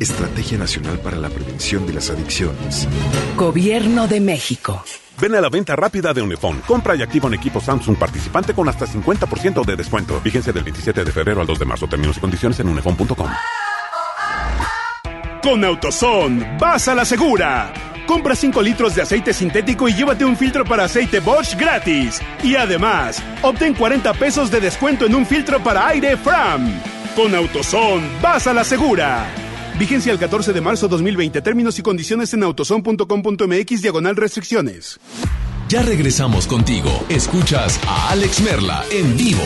[SPEAKER 29] Estrategia Nacional para la Prevención de las Adicciones.
[SPEAKER 39] Gobierno de México.
[SPEAKER 40] Ven a la venta rápida de Unifón. Compra y activa un equipo Samsung participante con hasta 50% de descuento. Vigencia del 27 de febrero al 2 de marzo. Términos y condiciones en unifón.com.
[SPEAKER 16] Con AutoZone, vas a la segura. Compra 5 litros de aceite sintético y llévate un filtro para aceite Bosch gratis. Y además, obtén 40 pesos de descuento en un filtro para aire Fram. Con AutoZone, vas a la segura. Vigencia el 14 de marzo 2020. Términos y condiciones en autoson.com.mx diagonal restricciones.
[SPEAKER 2] Ya regresamos contigo. Escuchas a Alex Merla en vivo.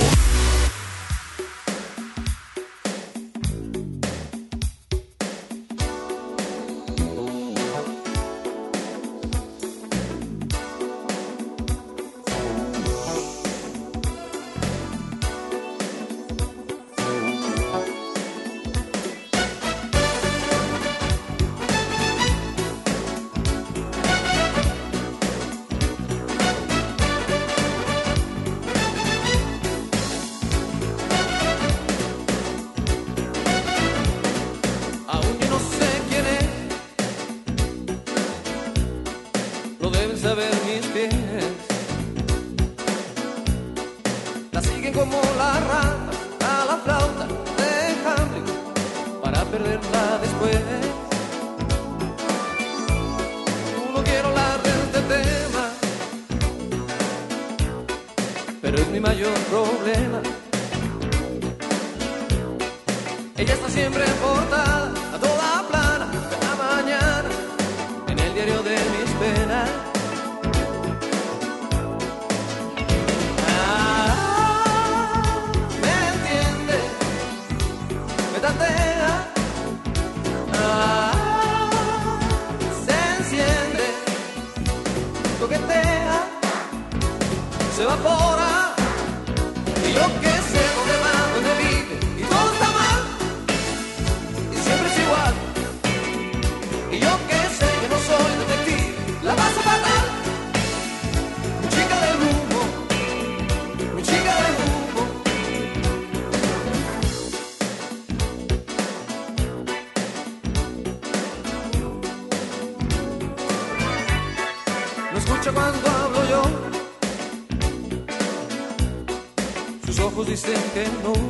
[SPEAKER 41] que no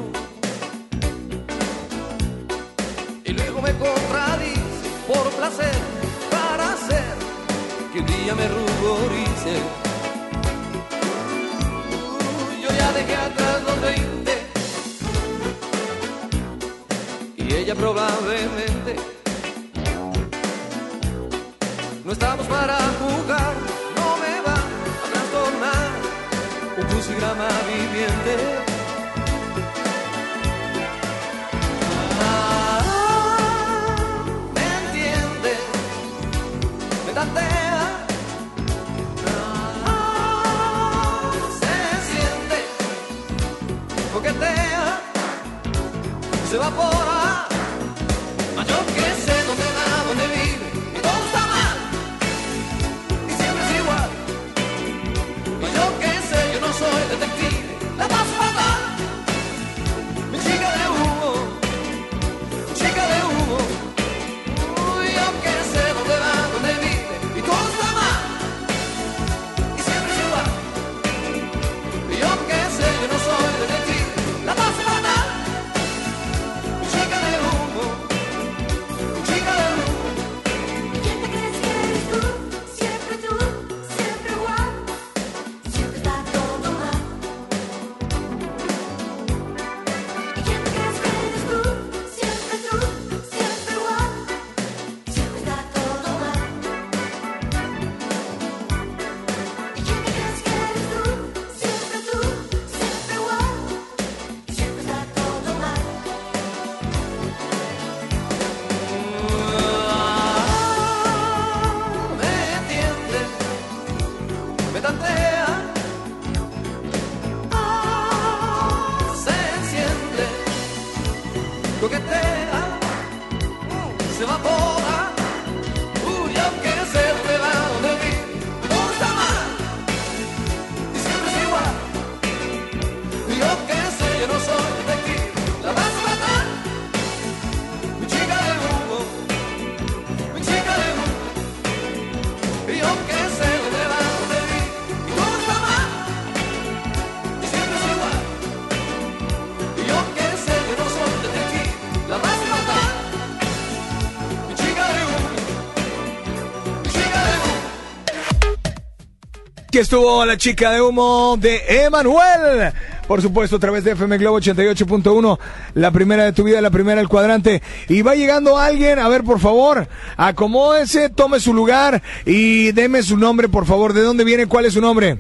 [SPEAKER 6] Aquí estuvo la chica de humo de Emanuel. Por supuesto, a través de FM Globo 88.1, la primera de tu vida, la primera del cuadrante. Y va llegando alguien, a ver, por favor, acomódese, tome su lugar y deme su nombre, por favor. ¿De dónde viene? ¿Cuál es su nombre?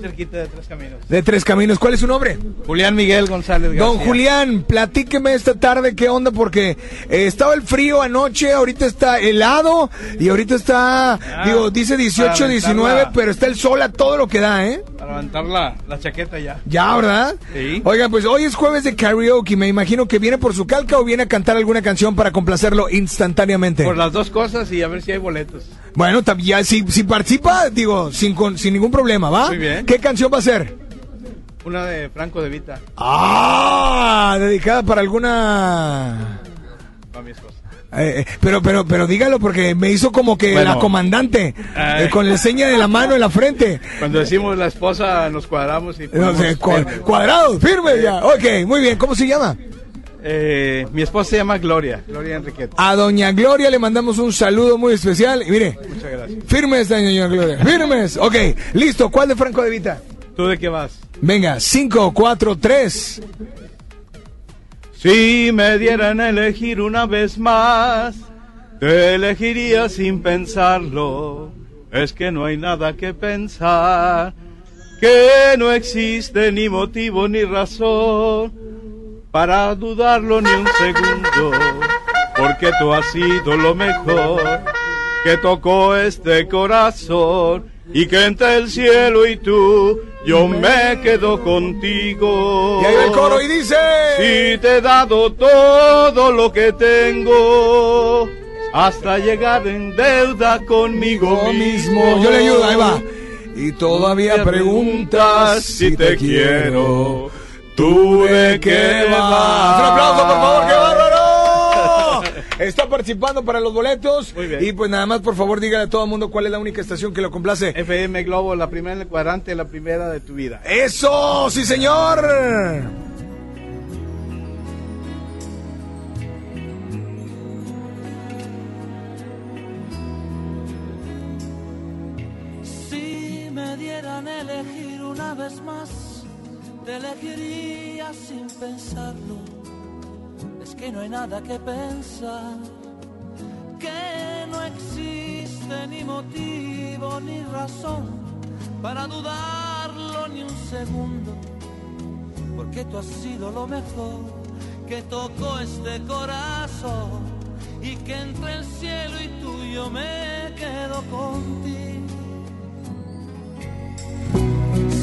[SPEAKER 42] cerquita de Tres Caminos.
[SPEAKER 6] De Tres Caminos. ¿Cuál es su nombre?
[SPEAKER 42] Julián Miguel González
[SPEAKER 6] Don Julián, platíqueme esta tarde qué onda, porque eh, estaba el frío anoche, ahorita está helado y ahorita está, ah, digo, dice 18, 19, pero está el sol a todo lo que da, ¿eh?
[SPEAKER 42] Para levantar la, la, chaqueta ya.
[SPEAKER 6] Ya, ¿verdad?
[SPEAKER 42] Sí.
[SPEAKER 6] Oigan, pues hoy es jueves de karaoke. Me imagino que viene por su calca o viene a cantar alguna canción para complacerlo instantáneamente.
[SPEAKER 42] Por las dos cosas y a ver si hay boletos.
[SPEAKER 6] Bueno, ya, si, participa, digo, sin, con, sin ningún problema, ¿va?
[SPEAKER 42] Muy bien.
[SPEAKER 6] ¿Qué canción va a ser?
[SPEAKER 42] Una de Franco de Vita.
[SPEAKER 6] ¡Ah! Dedicada para alguna...
[SPEAKER 42] Para mi esposa.
[SPEAKER 6] Eh, eh, pero, pero, pero dígalo porque me hizo como que
[SPEAKER 42] bueno,
[SPEAKER 6] la comandante eh, con la seña de la mano en la frente.
[SPEAKER 42] Cuando decimos la esposa nos cuadramos y
[SPEAKER 6] no cuadrados,
[SPEAKER 42] firme
[SPEAKER 6] ya. Ok, muy bien. ¿Cómo se llama?
[SPEAKER 42] mi esposa se llama Gloria, Gloria Enriqueta.
[SPEAKER 6] A doña Gloria le mandamos un saludo muy especial. Y mire,
[SPEAKER 42] Muchas gracias.
[SPEAKER 6] firmes, doña Gloria, firmes. Ok, listo. ¿Cuál de Franco de Vita?
[SPEAKER 42] ¿Tú de qué vas?
[SPEAKER 6] Venga, 5, 4, 3.
[SPEAKER 42] Si me dieran a elegir una vez más, te elegiría sin pensarlo. Es que no hay nada que pensar, que no existe ni motivo ni razón para dudarlo ni un segundo, porque tú has sido lo mejor que tocó este corazón y que entre el cielo y tú yo me quedo contigo.
[SPEAKER 6] Y ahí el coro y dice...
[SPEAKER 42] Si te he dado todo lo que tengo, hasta llegar en deuda conmigo
[SPEAKER 6] Yo
[SPEAKER 42] mismo.
[SPEAKER 6] Yo le ayudo, ahí va. Y todavía preguntas si te quiero. ¿Tú de qué vas? Un aplauso, por favor. Está participando para los boletos.
[SPEAKER 42] Muy bien.
[SPEAKER 6] Y pues nada más, por favor, dígale a todo el mundo cuál es la única estación que lo complace.
[SPEAKER 42] FM Globo, la primera en el cuadrante, la primera de tu vida.
[SPEAKER 6] ¡Eso! ¡Sí, señor!
[SPEAKER 41] Si me dieran a elegir una vez más, te elegiría sin pensarlo. Que no hay nada que pensar, que no existe ni motivo ni razón para dudarlo ni un segundo, porque tú has sido lo mejor que tocó este corazón y que entre el cielo y tú yo me quedo contigo.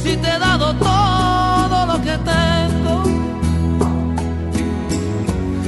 [SPEAKER 41] Si te he dado todo lo que tengo,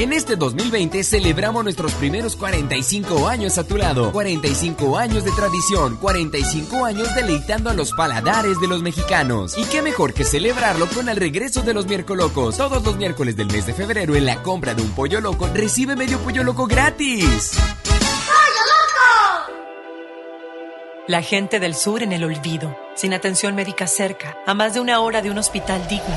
[SPEAKER 10] En este 2020 celebramos nuestros primeros 45 años a tu lado. 45 años de tradición, 45 años deleitando a los paladares de los mexicanos. Y qué mejor que celebrarlo con el regreso de los miércoles locos. Todos los miércoles del mes de febrero en la compra de un pollo loco recibe medio pollo loco gratis.
[SPEAKER 11] La gente del sur en el olvido, sin atención médica cerca, a más de una hora de un hospital digno.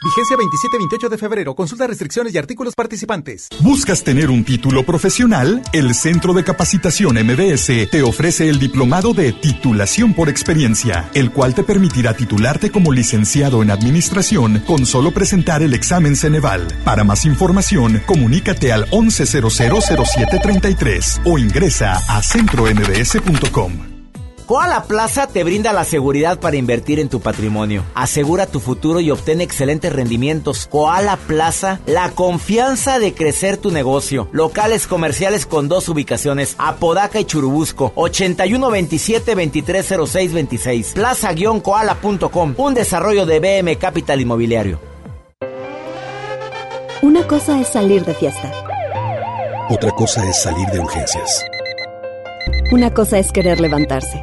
[SPEAKER 29] Vigencia 27-28 de febrero. Consulta restricciones y artículos participantes.
[SPEAKER 23] ¿Buscas tener un título profesional? El Centro de Capacitación MBS te ofrece el diplomado de titulación por experiencia, el cual te permitirá titularte como licenciado en administración con solo presentar el examen Ceneval. Para más información, comunícate al 11000733 o ingresa a centrombs.com.
[SPEAKER 1] Koala Plaza te brinda la seguridad para invertir en tu patrimonio. Asegura tu futuro y obtén excelentes rendimientos. Koala Plaza, la confianza de crecer tu negocio. Locales comerciales con dos ubicaciones, Apodaca y Churubusco, 8127-230626. Plaza-koala.com, un desarrollo de BM Capital Inmobiliario.
[SPEAKER 43] Una cosa es salir de fiesta.
[SPEAKER 44] Otra cosa es salir de urgencias.
[SPEAKER 43] Una cosa es querer levantarse.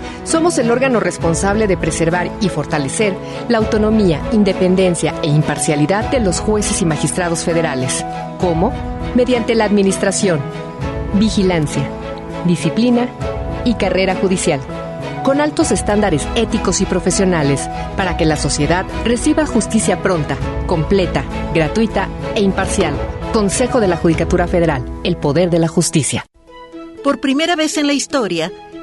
[SPEAKER 45] Somos el órgano responsable de preservar y fortalecer la autonomía, independencia e imparcialidad de los jueces y magistrados federales. ¿Cómo? Mediante la administración, vigilancia, disciplina y carrera judicial, con altos estándares éticos y profesionales para que la sociedad reciba justicia pronta, completa, gratuita e imparcial. Consejo de la Judicatura Federal, el poder de la justicia.
[SPEAKER 46] Por primera vez en la historia,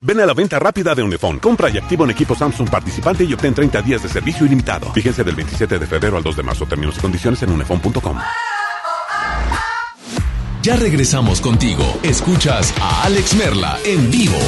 [SPEAKER 2] Ven a la venta rápida de Unifón. Compra y activa un equipo Samsung participante y obtén 30 días de servicio ilimitado. Vigencia del 27 de febrero al 2 de marzo. Términos y condiciones en unifón.com.
[SPEAKER 18] Ya regresamos contigo. Escuchas a Alex Merla en vivo.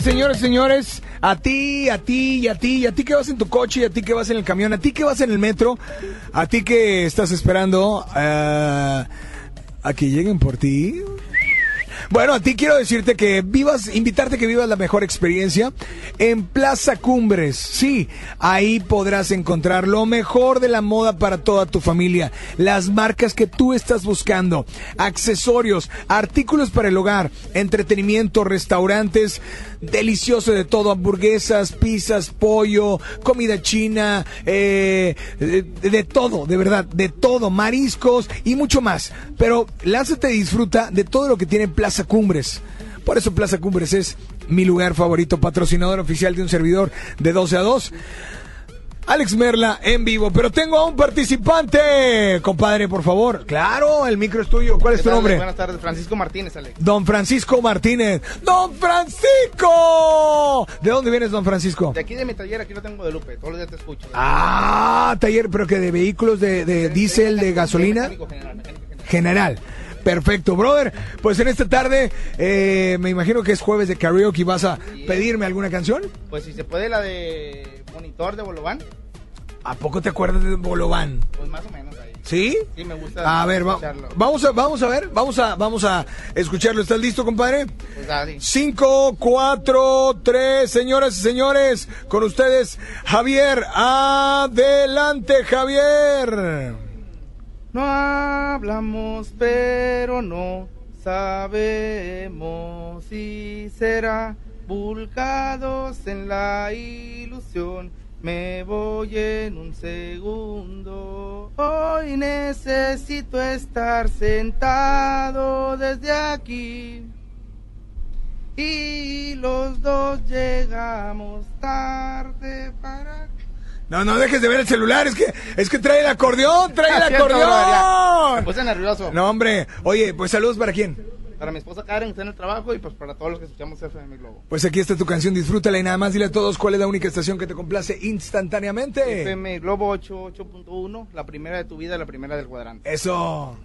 [SPEAKER 6] Señores, señores, a ti, a ti y a ti, y a ti que vas en tu coche, y a ti que vas en el camión, a ti que vas en el metro, a ti que estás esperando eh, a que lleguen por ti. Bueno, a ti quiero decirte que vivas, invitarte que vivas la mejor experiencia en Plaza Cumbres. Sí, ahí podrás encontrar lo mejor de la moda para toda tu familia, las marcas que tú estás buscando, accesorios, artículos para el hogar, entretenimiento, restaurantes, delicioso de todo, hamburguesas, pizzas, pollo, comida china, eh, de, de todo, de verdad, de todo, mariscos y mucho más. Pero lánzate y disfruta de todo lo que tiene Plaza Cumbres. Por eso Plaza Cumbres es mi lugar favorito, patrocinador oficial de un servidor de 12 a 2. Alex Merla en vivo, pero tengo a un participante, compadre, por favor. Claro, el micro es tuyo. ¿Cuál es
[SPEAKER 47] ¿Qué
[SPEAKER 6] tu nombre?
[SPEAKER 47] Buenas tardes, Francisco Martínez, Alex.
[SPEAKER 6] Don Francisco Martínez. ¡Don Francisco! ¿De dónde vienes, don Francisco?
[SPEAKER 47] De aquí de mi taller, aquí lo tengo de Lupe, todos los días te escucho.
[SPEAKER 6] Ah, taller, pero que de vehículos de, de diésel, de gasolina.
[SPEAKER 47] General. General.
[SPEAKER 6] Perfecto, brother. Pues en esta tarde, eh, me imagino que es jueves de karaoke. ¿Vas a pedirme alguna canción?
[SPEAKER 47] Pues si se puede la de monitor de Bolobán,
[SPEAKER 6] ¿A poco te acuerdas de Bolobán?
[SPEAKER 47] pues más o menos ahí.
[SPEAKER 6] ¿Sí?
[SPEAKER 47] Sí, me gusta
[SPEAKER 6] A ver, va- vamos a, vamos a ver, vamos a, vamos a escucharlo. ¿Estás listo, compadre?
[SPEAKER 47] Pues así.
[SPEAKER 6] 5, 4, 3, señoras y señores, con ustedes, Javier. Adelante, Javier.
[SPEAKER 47] No hablamos, pero no sabemos si será vulcados en la ilusión. Me voy en un segundo. Hoy necesito estar sentado desde aquí. Y los dos llegamos tarde para
[SPEAKER 6] No, no dejes de ver el celular, es que, es que trae el acordeón, trae el acordeón.
[SPEAKER 47] Me puse nervioso.
[SPEAKER 6] No, hombre, oye, pues saludos para quién.
[SPEAKER 47] Para mi esposa Karen, que está en el trabajo, y pues para todos los que escuchamos FM Globo.
[SPEAKER 6] Pues aquí está tu canción, disfrútala y nada más dile a todos cuál es la única estación que te complace instantáneamente.
[SPEAKER 47] FM Globo 88.1, la primera de tu vida, la primera del cuadrante.
[SPEAKER 6] Eso.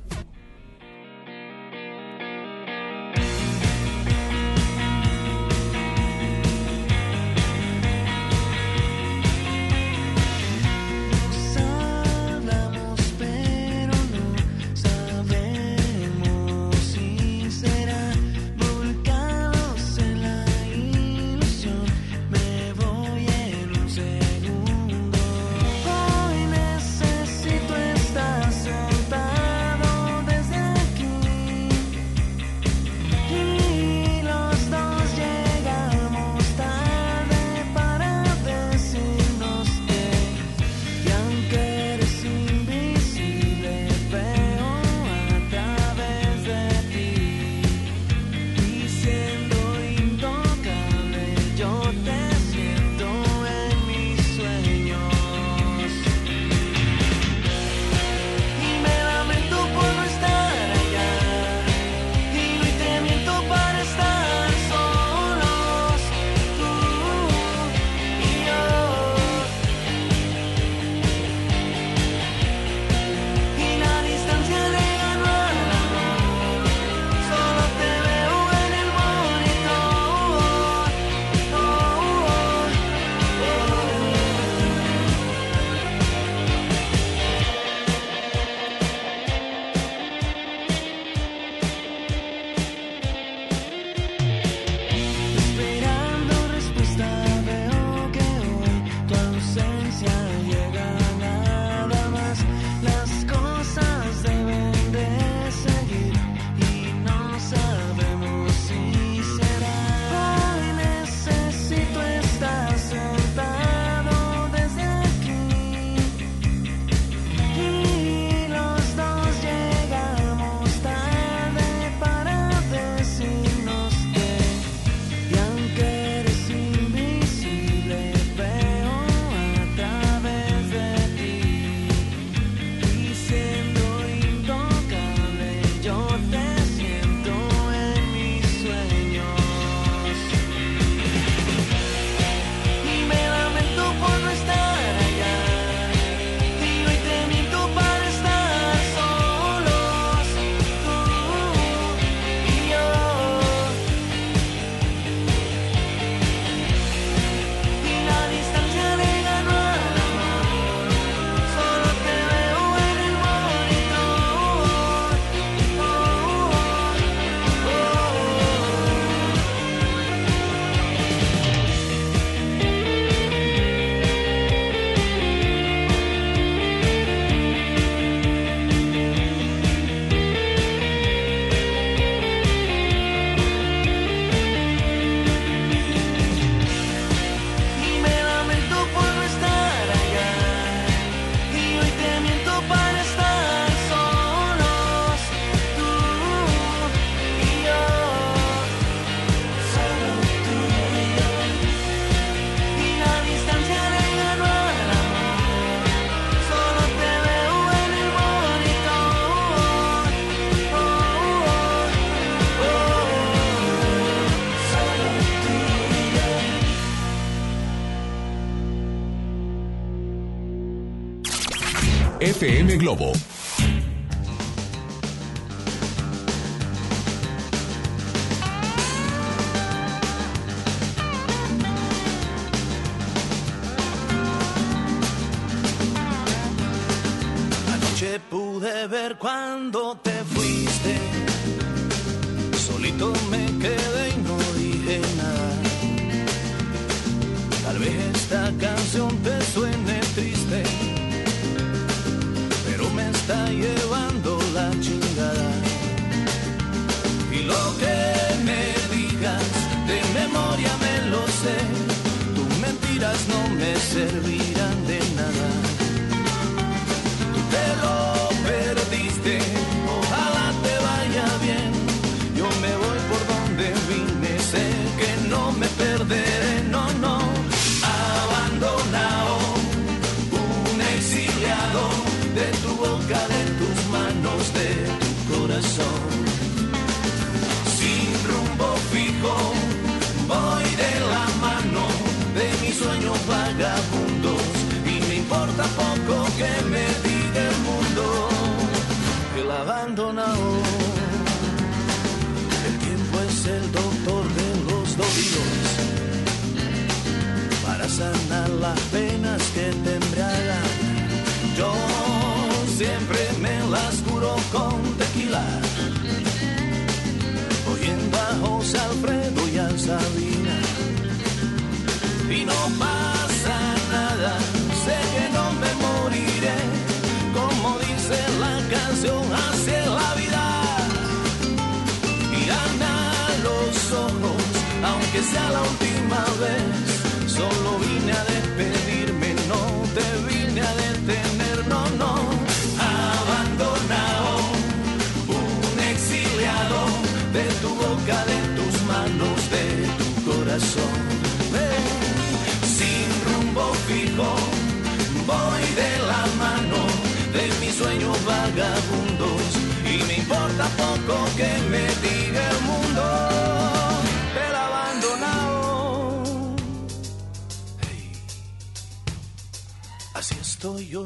[SPEAKER 2] FM Globo.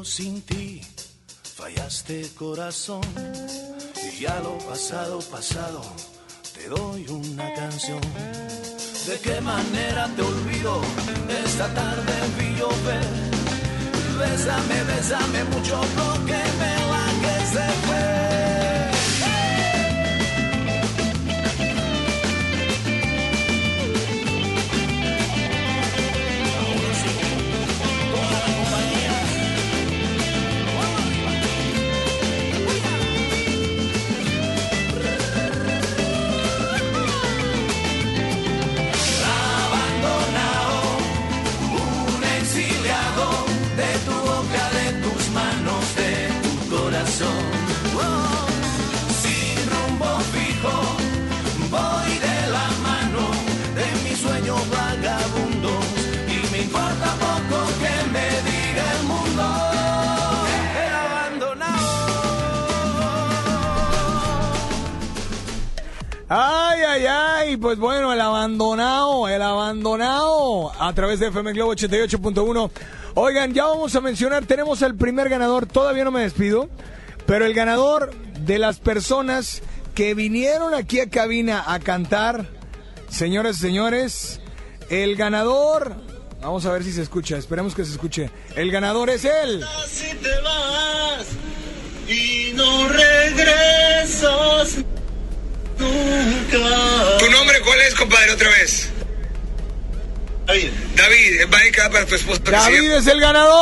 [SPEAKER 41] Sin ti, fallaste corazón y ya lo pasado, pasado, te doy una canción. ¿De qué manera te olvido? Esta tarde vi llover. Bésame, bésame mucho porque me la que se fue.
[SPEAKER 6] Ay, ay, ay, pues bueno, el abandonado, el abandonado a través de FM Globo 88.1. Oigan, ya vamos a mencionar, tenemos el primer ganador, todavía no me despido, pero el ganador de las personas que vinieron aquí a cabina a cantar, señoras y señores, el ganador, vamos a ver si se escucha, esperemos que se escuche, el ganador es él.
[SPEAKER 41] Si te vas y no regresas nunca.
[SPEAKER 48] ¿Tu nombre cuál es, compadre, otra vez? David. David, va dedicada para tu esposa.
[SPEAKER 6] David es el ganador.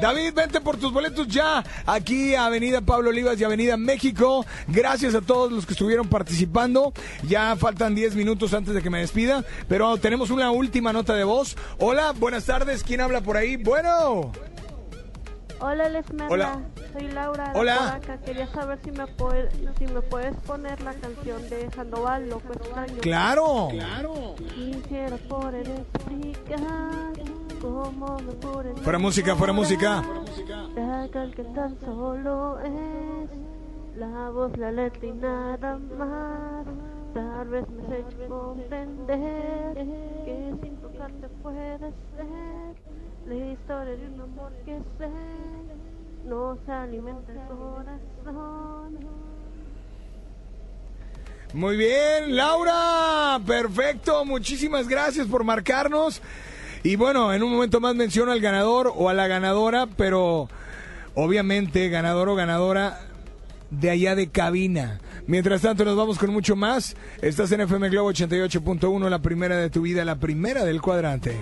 [SPEAKER 6] David, vente por tus boletos ya aquí a Avenida Pablo Olivas y Avenida México. Gracias a todos los que estuvieron participando. Ya faltan 10 minutos antes de que me despida, pero tenemos una última nota de voz. Hola, buenas tardes. ¿Quién habla por ahí? Bueno.
[SPEAKER 49] Hola, Lesmerla.
[SPEAKER 6] Hola
[SPEAKER 49] soy Laura.
[SPEAKER 6] Hola.
[SPEAKER 49] Quería saber si me, puede, si me puedes poner la canción de Sandoval, Loco Extraño.
[SPEAKER 6] Claro. Claro.
[SPEAKER 49] Quisiera poder explicar cómo me pude
[SPEAKER 6] Fuera música, fuera música.
[SPEAKER 49] Aquel que tan solo es la voz, la letra y nada más. Tal vez me has hecho comprender que sin tocarte puede ser la historia de un amor que sé nos alimenta el corazón.
[SPEAKER 18] Muy bien, Laura, perfecto, muchísimas gracias por marcarnos. Y bueno, en un momento más menciono al ganador o a la ganadora, pero obviamente ganador o ganadora de allá de cabina. Mientras tanto, nos vamos con mucho más. Estás en FM Globo 88.1, la primera de tu vida, la primera del cuadrante.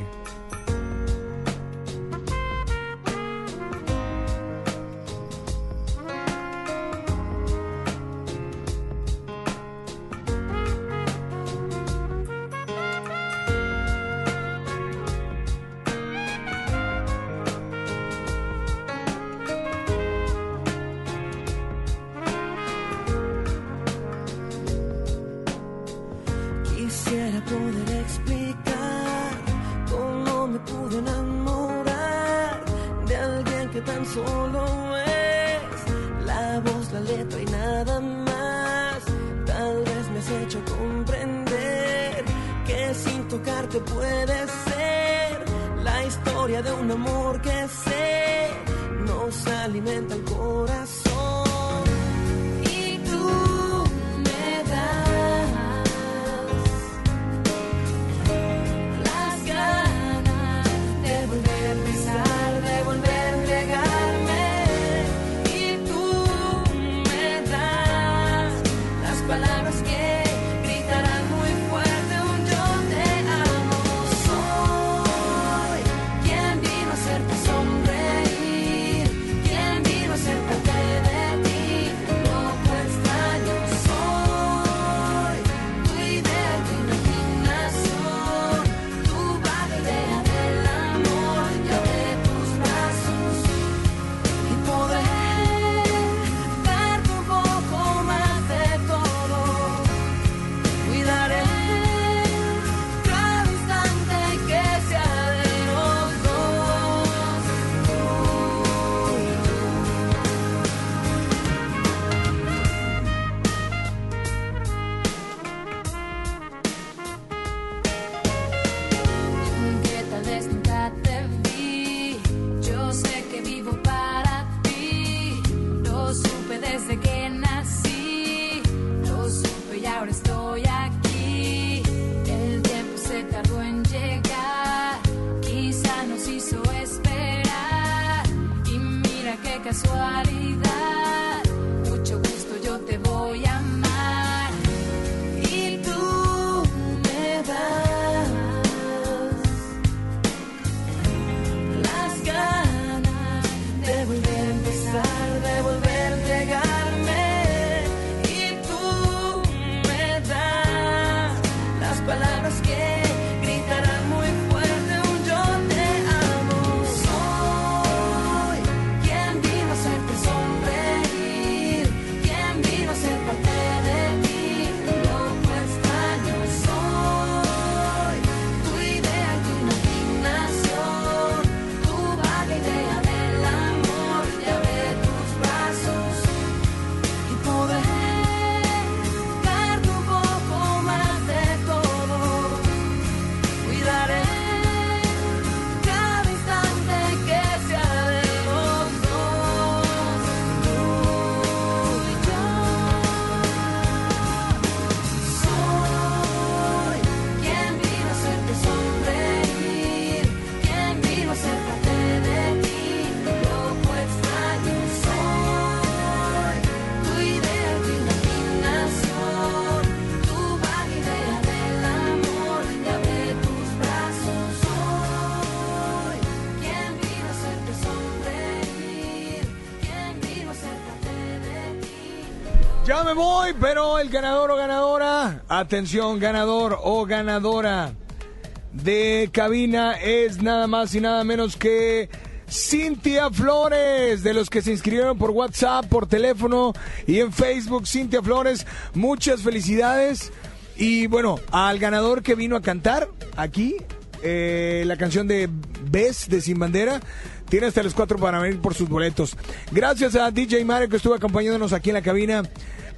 [SPEAKER 6] me voy,
[SPEAKER 18] pero el ganador o ganadora, atención, ganador o ganadora de cabina es nada más y nada menos que Cintia Flores, de los que se inscribieron por WhatsApp, por teléfono y en Facebook. Cintia Flores, muchas felicidades. Y bueno, al ganador que vino a cantar aquí, eh, la canción de Bes de Sin Bandera. Tiene hasta las 4 para venir por sus boletos. Gracias a DJ Mario que estuvo acompañándonos aquí en la cabina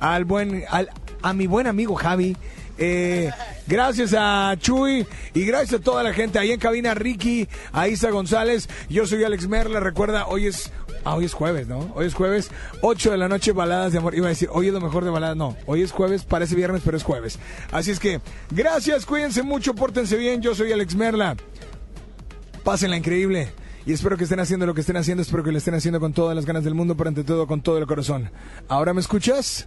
[SPEAKER 18] al buen, al, a mi buen amigo Javi.
[SPEAKER 6] Eh, gracias a Chuy y gracias a toda la gente ahí en cabina, Ricky, a Isa González. Yo soy Alex Merla. Recuerda, hoy es, ah, hoy es jueves, ¿no? Hoy es jueves, 8 de la noche, baladas de amor. Iba a decir, hoy es lo mejor de baladas. No, hoy es jueves, parece viernes, pero es jueves. Así es que, gracias, cuídense mucho, pórtense bien. Yo soy Alex Merla. Pásenla increíble. Y espero que estén haciendo lo que estén haciendo, espero que lo estén haciendo con todas las ganas del mundo, pero ante todo con todo el corazón. ¿Ahora me escuchas?